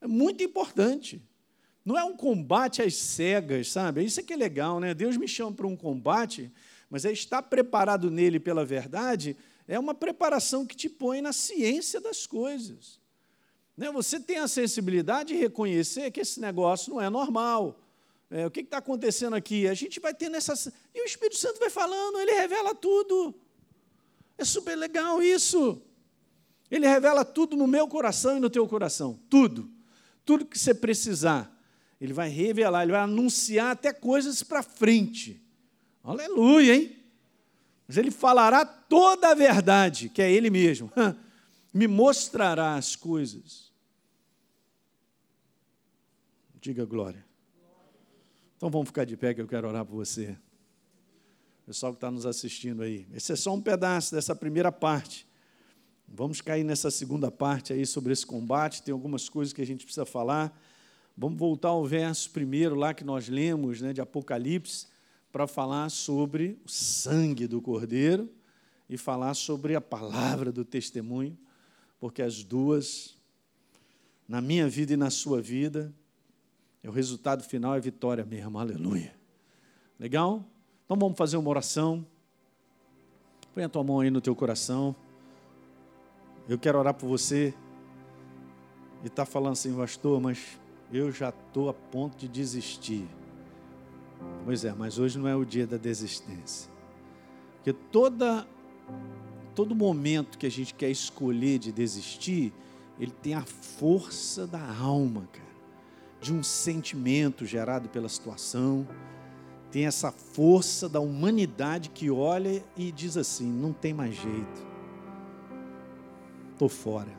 É muito importante. Não é um combate às cegas, sabe? Isso é que é legal, né? Deus me chama para um combate, mas é estar preparado nele pela verdade, é uma preparação que te põe na ciência das coisas. Né? Você tem a sensibilidade de reconhecer que esse negócio não é normal. É, o que está acontecendo aqui? A gente vai tendo essa. E o Espírito Santo vai falando, ele revela tudo. É super legal isso. Ele revela tudo no meu coração e no teu coração. Tudo. Tudo que você precisar. Ele vai revelar, ele vai anunciar até coisas para frente. Aleluia, hein? Mas ele falará toda a verdade, que é ele mesmo. Me mostrará as coisas. Diga glória. Então vamos ficar de pé que eu quero orar por você. Pessoal que está nos assistindo aí. Esse é só um pedaço dessa primeira parte. Vamos cair nessa segunda parte aí sobre esse combate. Tem algumas coisas que a gente precisa falar. Vamos voltar ao verso primeiro lá que nós lemos, né, de Apocalipse, para falar sobre o sangue do Cordeiro e falar sobre a palavra do testemunho, porque as duas, na minha vida e na sua vida, o resultado final é vitória mesmo. Aleluia. Legal? Então vamos fazer uma oração. Põe a tua mão aí no teu coração. Eu quero orar por você. E está falando assim, pastor, mas eu já estou a ponto de desistir. Pois é, mas hoje não é o dia da desistência. Porque toda, todo momento que a gente quer escolher de desistir, ele tem a força da alma, cara, de um sentimento gerado pela situação. Tem essa força da humanidade que olha e diz assim: não tem mais jeito, estou fora,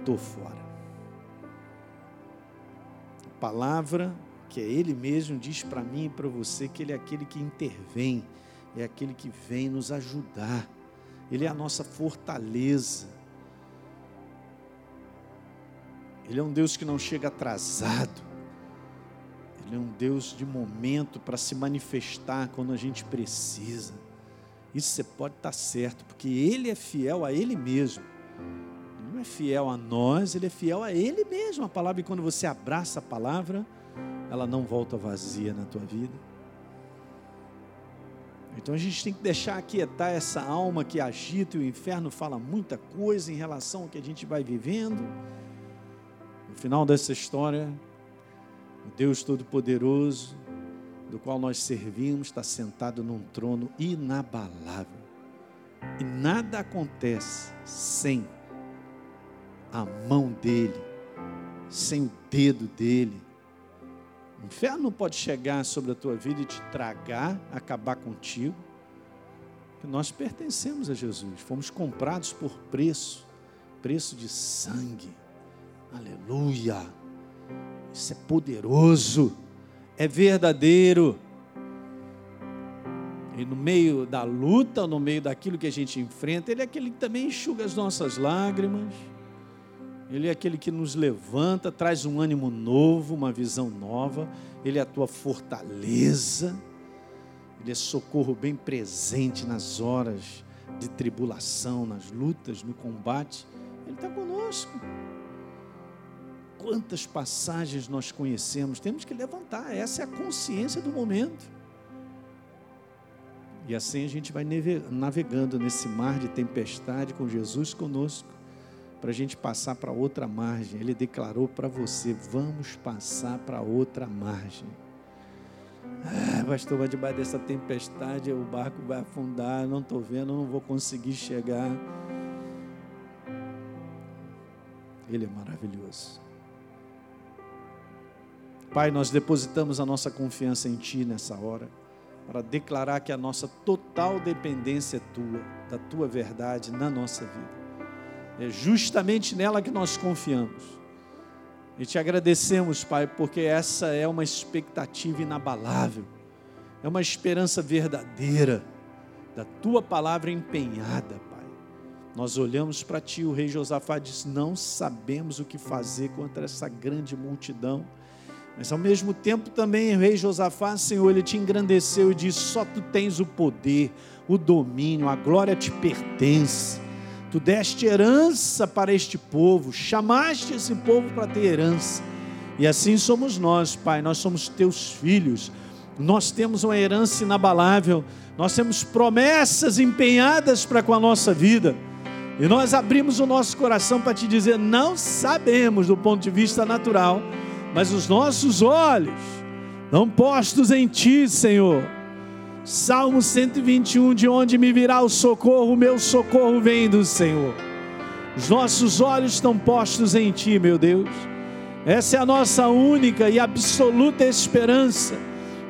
estou fora palavra que é Ele mesmo diz para mim e para você que Ele é aquele que intervém, é aquele que vem nos ajudar, Ele é a nossa fortaleza. Ele é um Deus que não chega atrasado, Ele é um Deus de momento para se manifestar quando a gente precisa. Isso você pode estar certo, porque Ele é fiel a Ele mesmo não é fiel a nós, ele é fiel a ele mesmo. A palavra, e quando você abraça a palavra, ela não volta vazia na tua vida. Então a gente tem que deixar aquietar essa alma que agita e o inferno fala muita coisa em relação ao que a gente vai vivendo. No final dessa história, o Deus Todo-Poderoso, do qual nós servimos, está sentado num trono inabalável. E nada acontece sem a mão dele, sem o dedo dele. O inferno não pode chegar sobre a tua vida e te tragar, acabar contigo. Nós pertencemos a Jesus, fomos comprados por preço, preço de sangue. Aleluia! Isso é poderoso, é verdadeiro. E no meio da luta, no meio daquilo que a gente enfrenta, Ele é aquele que também enxuga as nossas lágrimas ele é aquele que nos levanta, traz um ânimo novo, uma visão nova. Ele é a tua fortaleza. Ele é socorro bem presente nas horas de tribulação, nas lutas, no combate. Ele está conosco. quantas passagens nós conhecemos. Temos que levantar, essa é a consciência do momento. E assim a gente vai navegando nesse mar de tempestade com Jesus conosco, para a gente passar para outra margem. Ele declarou para você: vamos passar para outra margem. Ah, pastor, vai debaixo dessa tempestade, o barco vai afundar, não estou vendo, não vou conseguir chegar. Ele é maravilhoso. Pai, nós depositamos a nossa confiança em Ti nessa hora, para declarar que a nossa total dependência é Tua, da Tua verdade na nossa vida. É justamente nela que nós confiamos. E te agradecemos, Pai, porque essa é uma expectativa inabalável, é uma esperança verdadeira da Tua palavra empenhada, Pai. Nós olhamos para Ti, o rei Josafá diz: Não sabemos o que fazer contra essa grande multidão mas ao mesmo tempo também o rei Josafá, Senhor, ele te engrandeceu e disse: só tu tens o poder, o domínio, a glória te pertence. Tu deste herança para este povo, chamaste esse povo para ter herança. E assim somos nós, Pai, nós somos teus filhos. Nós temos uma herança inabalável, nós temos promessas empenhadas para com a nossa vida. E nós abrimos o nosso coração para te dizer: não sabemos do ponto de vista natural mas os nossos olhos não postos em Ti, Senhor. Salmo 121, de onde me virá o socorro, meu socorro vem do Senhor. Os nossos olhos estão postos em Ti, meu Deus. Essa é a nossa única e absoluta esperança,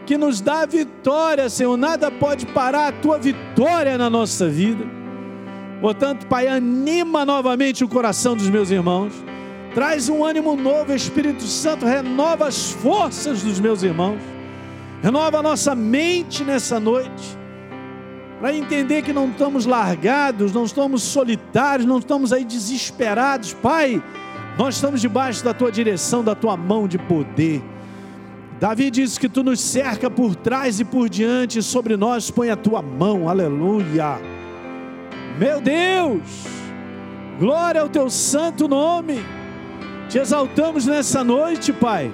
que nos dá vitória, Senhor. Nada pode parar a Tua vitória na nossa vida. Portanto, Pai, anima novamente o coração dos meus irmãos Traz um ânimo novo, Espírito Santo, renova as forças dos meus irmãos, renova a nossa mente nessa noite, para entender que não estamos largados, não estamos solitários, não estamos aí desesperados, Pai, nós estamos debaixo da tua direção, da tua mão de poder. Davi disse que tu nos cerca por trás e por diante, e sobre nós põe a tua mão, aleluia. Meu Deus, glória ao teu santo nome. Te exaltamos nessa noite, Pai.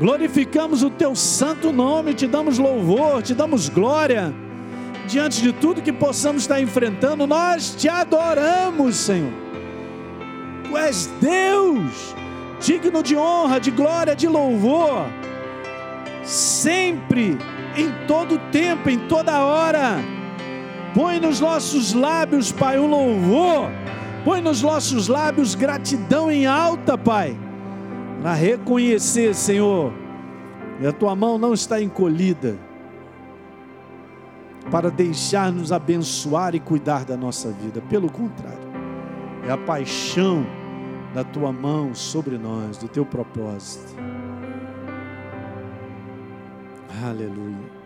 Glorificamos o teu santo nome, te damos louvor, te damos glória. Diante de tudo que possamos estar enfrentando, nós te adoramos, Senhor. Tu és Deus, digno de honra, de glória, de louvor. Sempre, em todo tempo, em toda hora. Põe nos nossos lábios, Pai, um louvor Põe nos nossos lábios gratidão em alta, Pai, para reconhecer, Senhor, que a tua mão não está encolhida, para deixar-nos abençoar e cuidar da nossa vida. Pelo contrário, é a paixão da tua mão sobre nós, do teu propósito. Aleluia.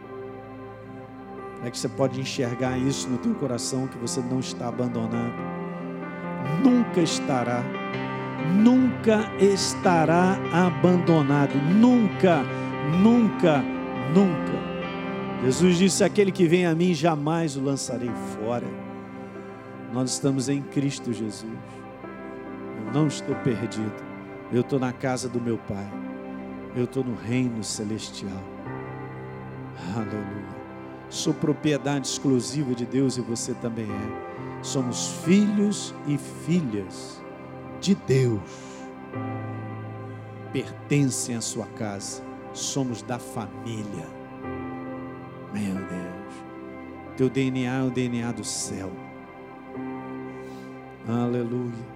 É que você pode enxergar isso no teu coração, que você não está abandonado nunca estará, nunca estará abandonado, nunca, nunca, nunca. Jesus disse: Aquele que vem a mim jamais o lançarei fora. Nós estamos em Cristo Jesus. Eu não estou perdido. Eu estou na casa do meu Pai. Eu estou no reino celestial. Aleluia. Sou propriedade exclusiva de Deus e você também é somos filhos e filhas de Deus, pertencem à sua casa, somos da família. Meu Deus, teu DNA é o DNA do céu. Aleluia.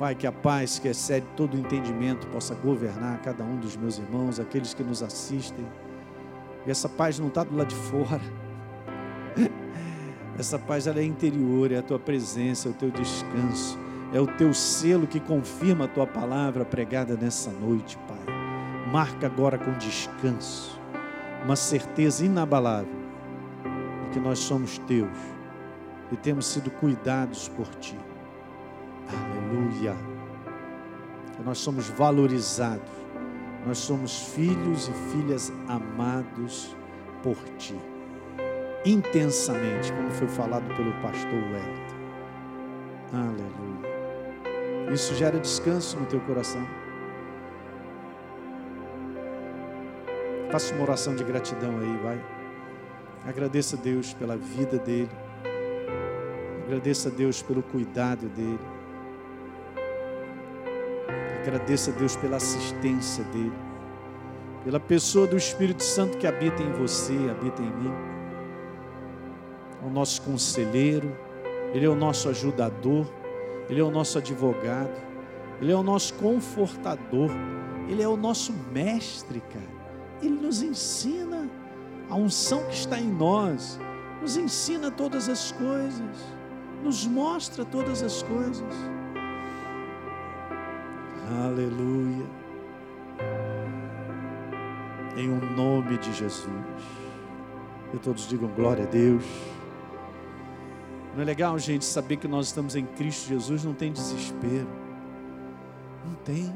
Pai, que a paz que excede todo entendimento possa governar cada um dos meus irmãos, aqueles que nos assistem. E essa paz não está do lado de fora. Essa paz ela é interior, é a tua presença, é o teu descanso, é o teu selo que confirma a tua palavra pregada nessa noite, Pai. Marca agora com descanso, uma certeza inabalável de que nós somos teus e temos sido cuidados por ti. Aleluia. Que nós somos valorizados, nós somos filhos e filhas amados por ti intensamente, como foi falado pelo pastor Wellington. Aleluia. Isso gera descanso no teu coração. Faça uma oração de gratidão aí, vai. Agradeça a Deus pela vida dele. Agradeça a Deus pelo cuidado dele. Agradeça a Deus pela assistência dele. Pela pessoa do Espírito Santo que habita em você, habita em mim. É o nosso conselheiro, ele é o nosso ajudador ele é o nosso advogado, ele é o nosso confortador, ele é o nosso mestre, cara. Ele nos ensina a unção que está em nós, nos ensina todas as coisas, nos mostra todas as coisas. Aleluia. Em o um nome de Jesus. E todos digam glória a Deus. Não é legal, gente, saber que nós estamos em Cristo Jesus, não tem desespero. Não tem.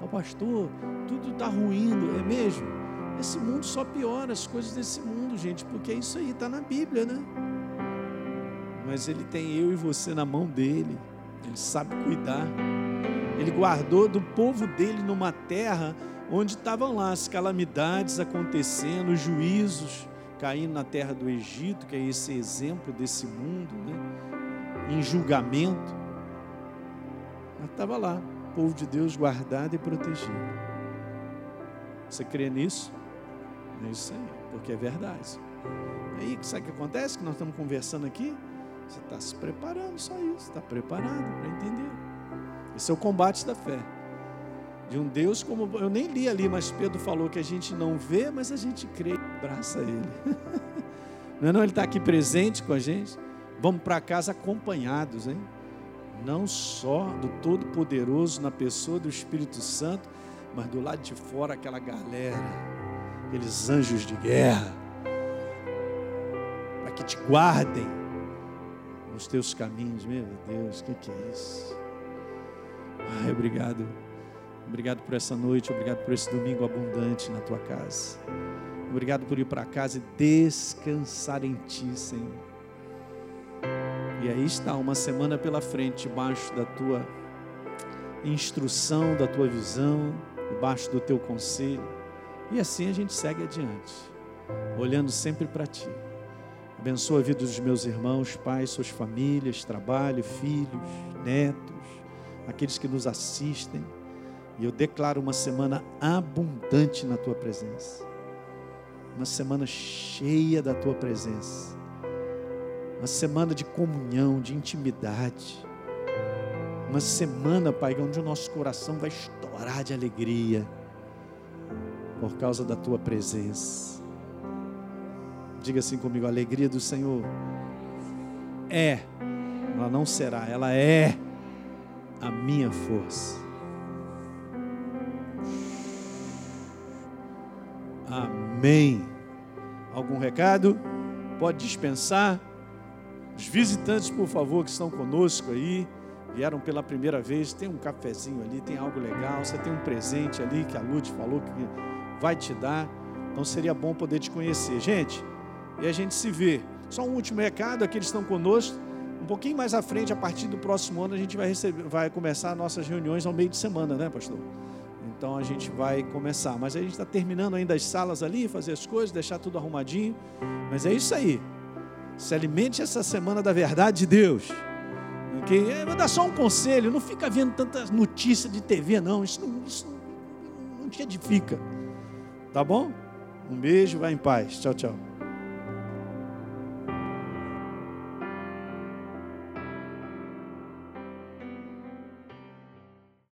Ó oh, pastor, tudo está ruindo, é mesmo? Esse mundo só piora as coisas desse mundo, gente, porque isso aí está na Bíblia, né? Mas Ele tem eu e você na mão dele, Ele sabe cuidar. Ele guardou do povo dele numa terra onde estavam lá as calamidades acontecendo, os juízos caindo na terra do Egito, que é esse exemplo desse mundo, né? em julgamento. Mas estava lá, povo de Deus guardado e protegido. Você crê nisso? É isso aí, porque é verdade. Aí, sabe o que acontece? Que nós estamos conversando aqui. Você está se preparando, só isso. Está preparado para entender. Esse é o combate da fé. De um Deus como. Eu nem li ali, mas Pedro falou que a gente não vê, mas a gente crê e abraça Ele. Não é não? Ele está aqui presente com a gente. Vamos para casa acompanhados, hein? Não só do Todo-Poderoso na pessoa do Espírito Santo, mas do lado de fora aquela galera aqueles anjos de guerra, para que te guardem nos teus caminhos. Meu Deus, o que, que é isso? Ai, obrigado. Obrigado por essa noite, obrigado por esse domingo abundante na tua casa. Obrigado por ir para casa e descansar em ti, Senhor. E aí está, uma semana pela frente, debaixo da tua instrução, da tua visão, debaixo do teu conselho. E assim a gente segue adiante, olhando sempre para Ti. Abençoa a vida dos meus irmãos, pais, suas famílias, trabalho, filhos, netos, aqueles que nos assistem. E eu declaro uma semana abundante na Tua presença. Uma semana cheia da Tua presença. Uma semana de comunhão, de intimidade. Uma semana, Pai, onde o nosso coração vai estourar de alegria por causa da tua presença. Diga assim comigo: a alegria do Senhor é, ela não será, ela é a minha força. Amém. Algum recado? Pode dispensar. Os visitantes, por favor, que estão conosco aí, vieram pela primeira vez, tem um cafezinho ali, tem algo legal, você tem um presente ali que a Lute falou que vai te dar. Então seria bom poder te conhecer. Gente, e a gente se vê. Só um último recado, aqueles que estão conosco. Um pouquinho mais à frente, a partir do próximo ano, a gente vai, receber, vai começar nossas reuniões ao meio de semana, né, pastor? Então a gente vai começar. Mas a gente está terminando ainda as salas ali, fazer as coisas, deixar tudo arrumadinho. Mas é isso aí. Se alimente essa semana da verdade de Deus. Okay? É, vou dar só um conselho: não fica vendo tantas notícias de TV, não. Isso não, isso não, não te edifica. Tá bom? Um beijo, vai em paz. Tchau, tchau.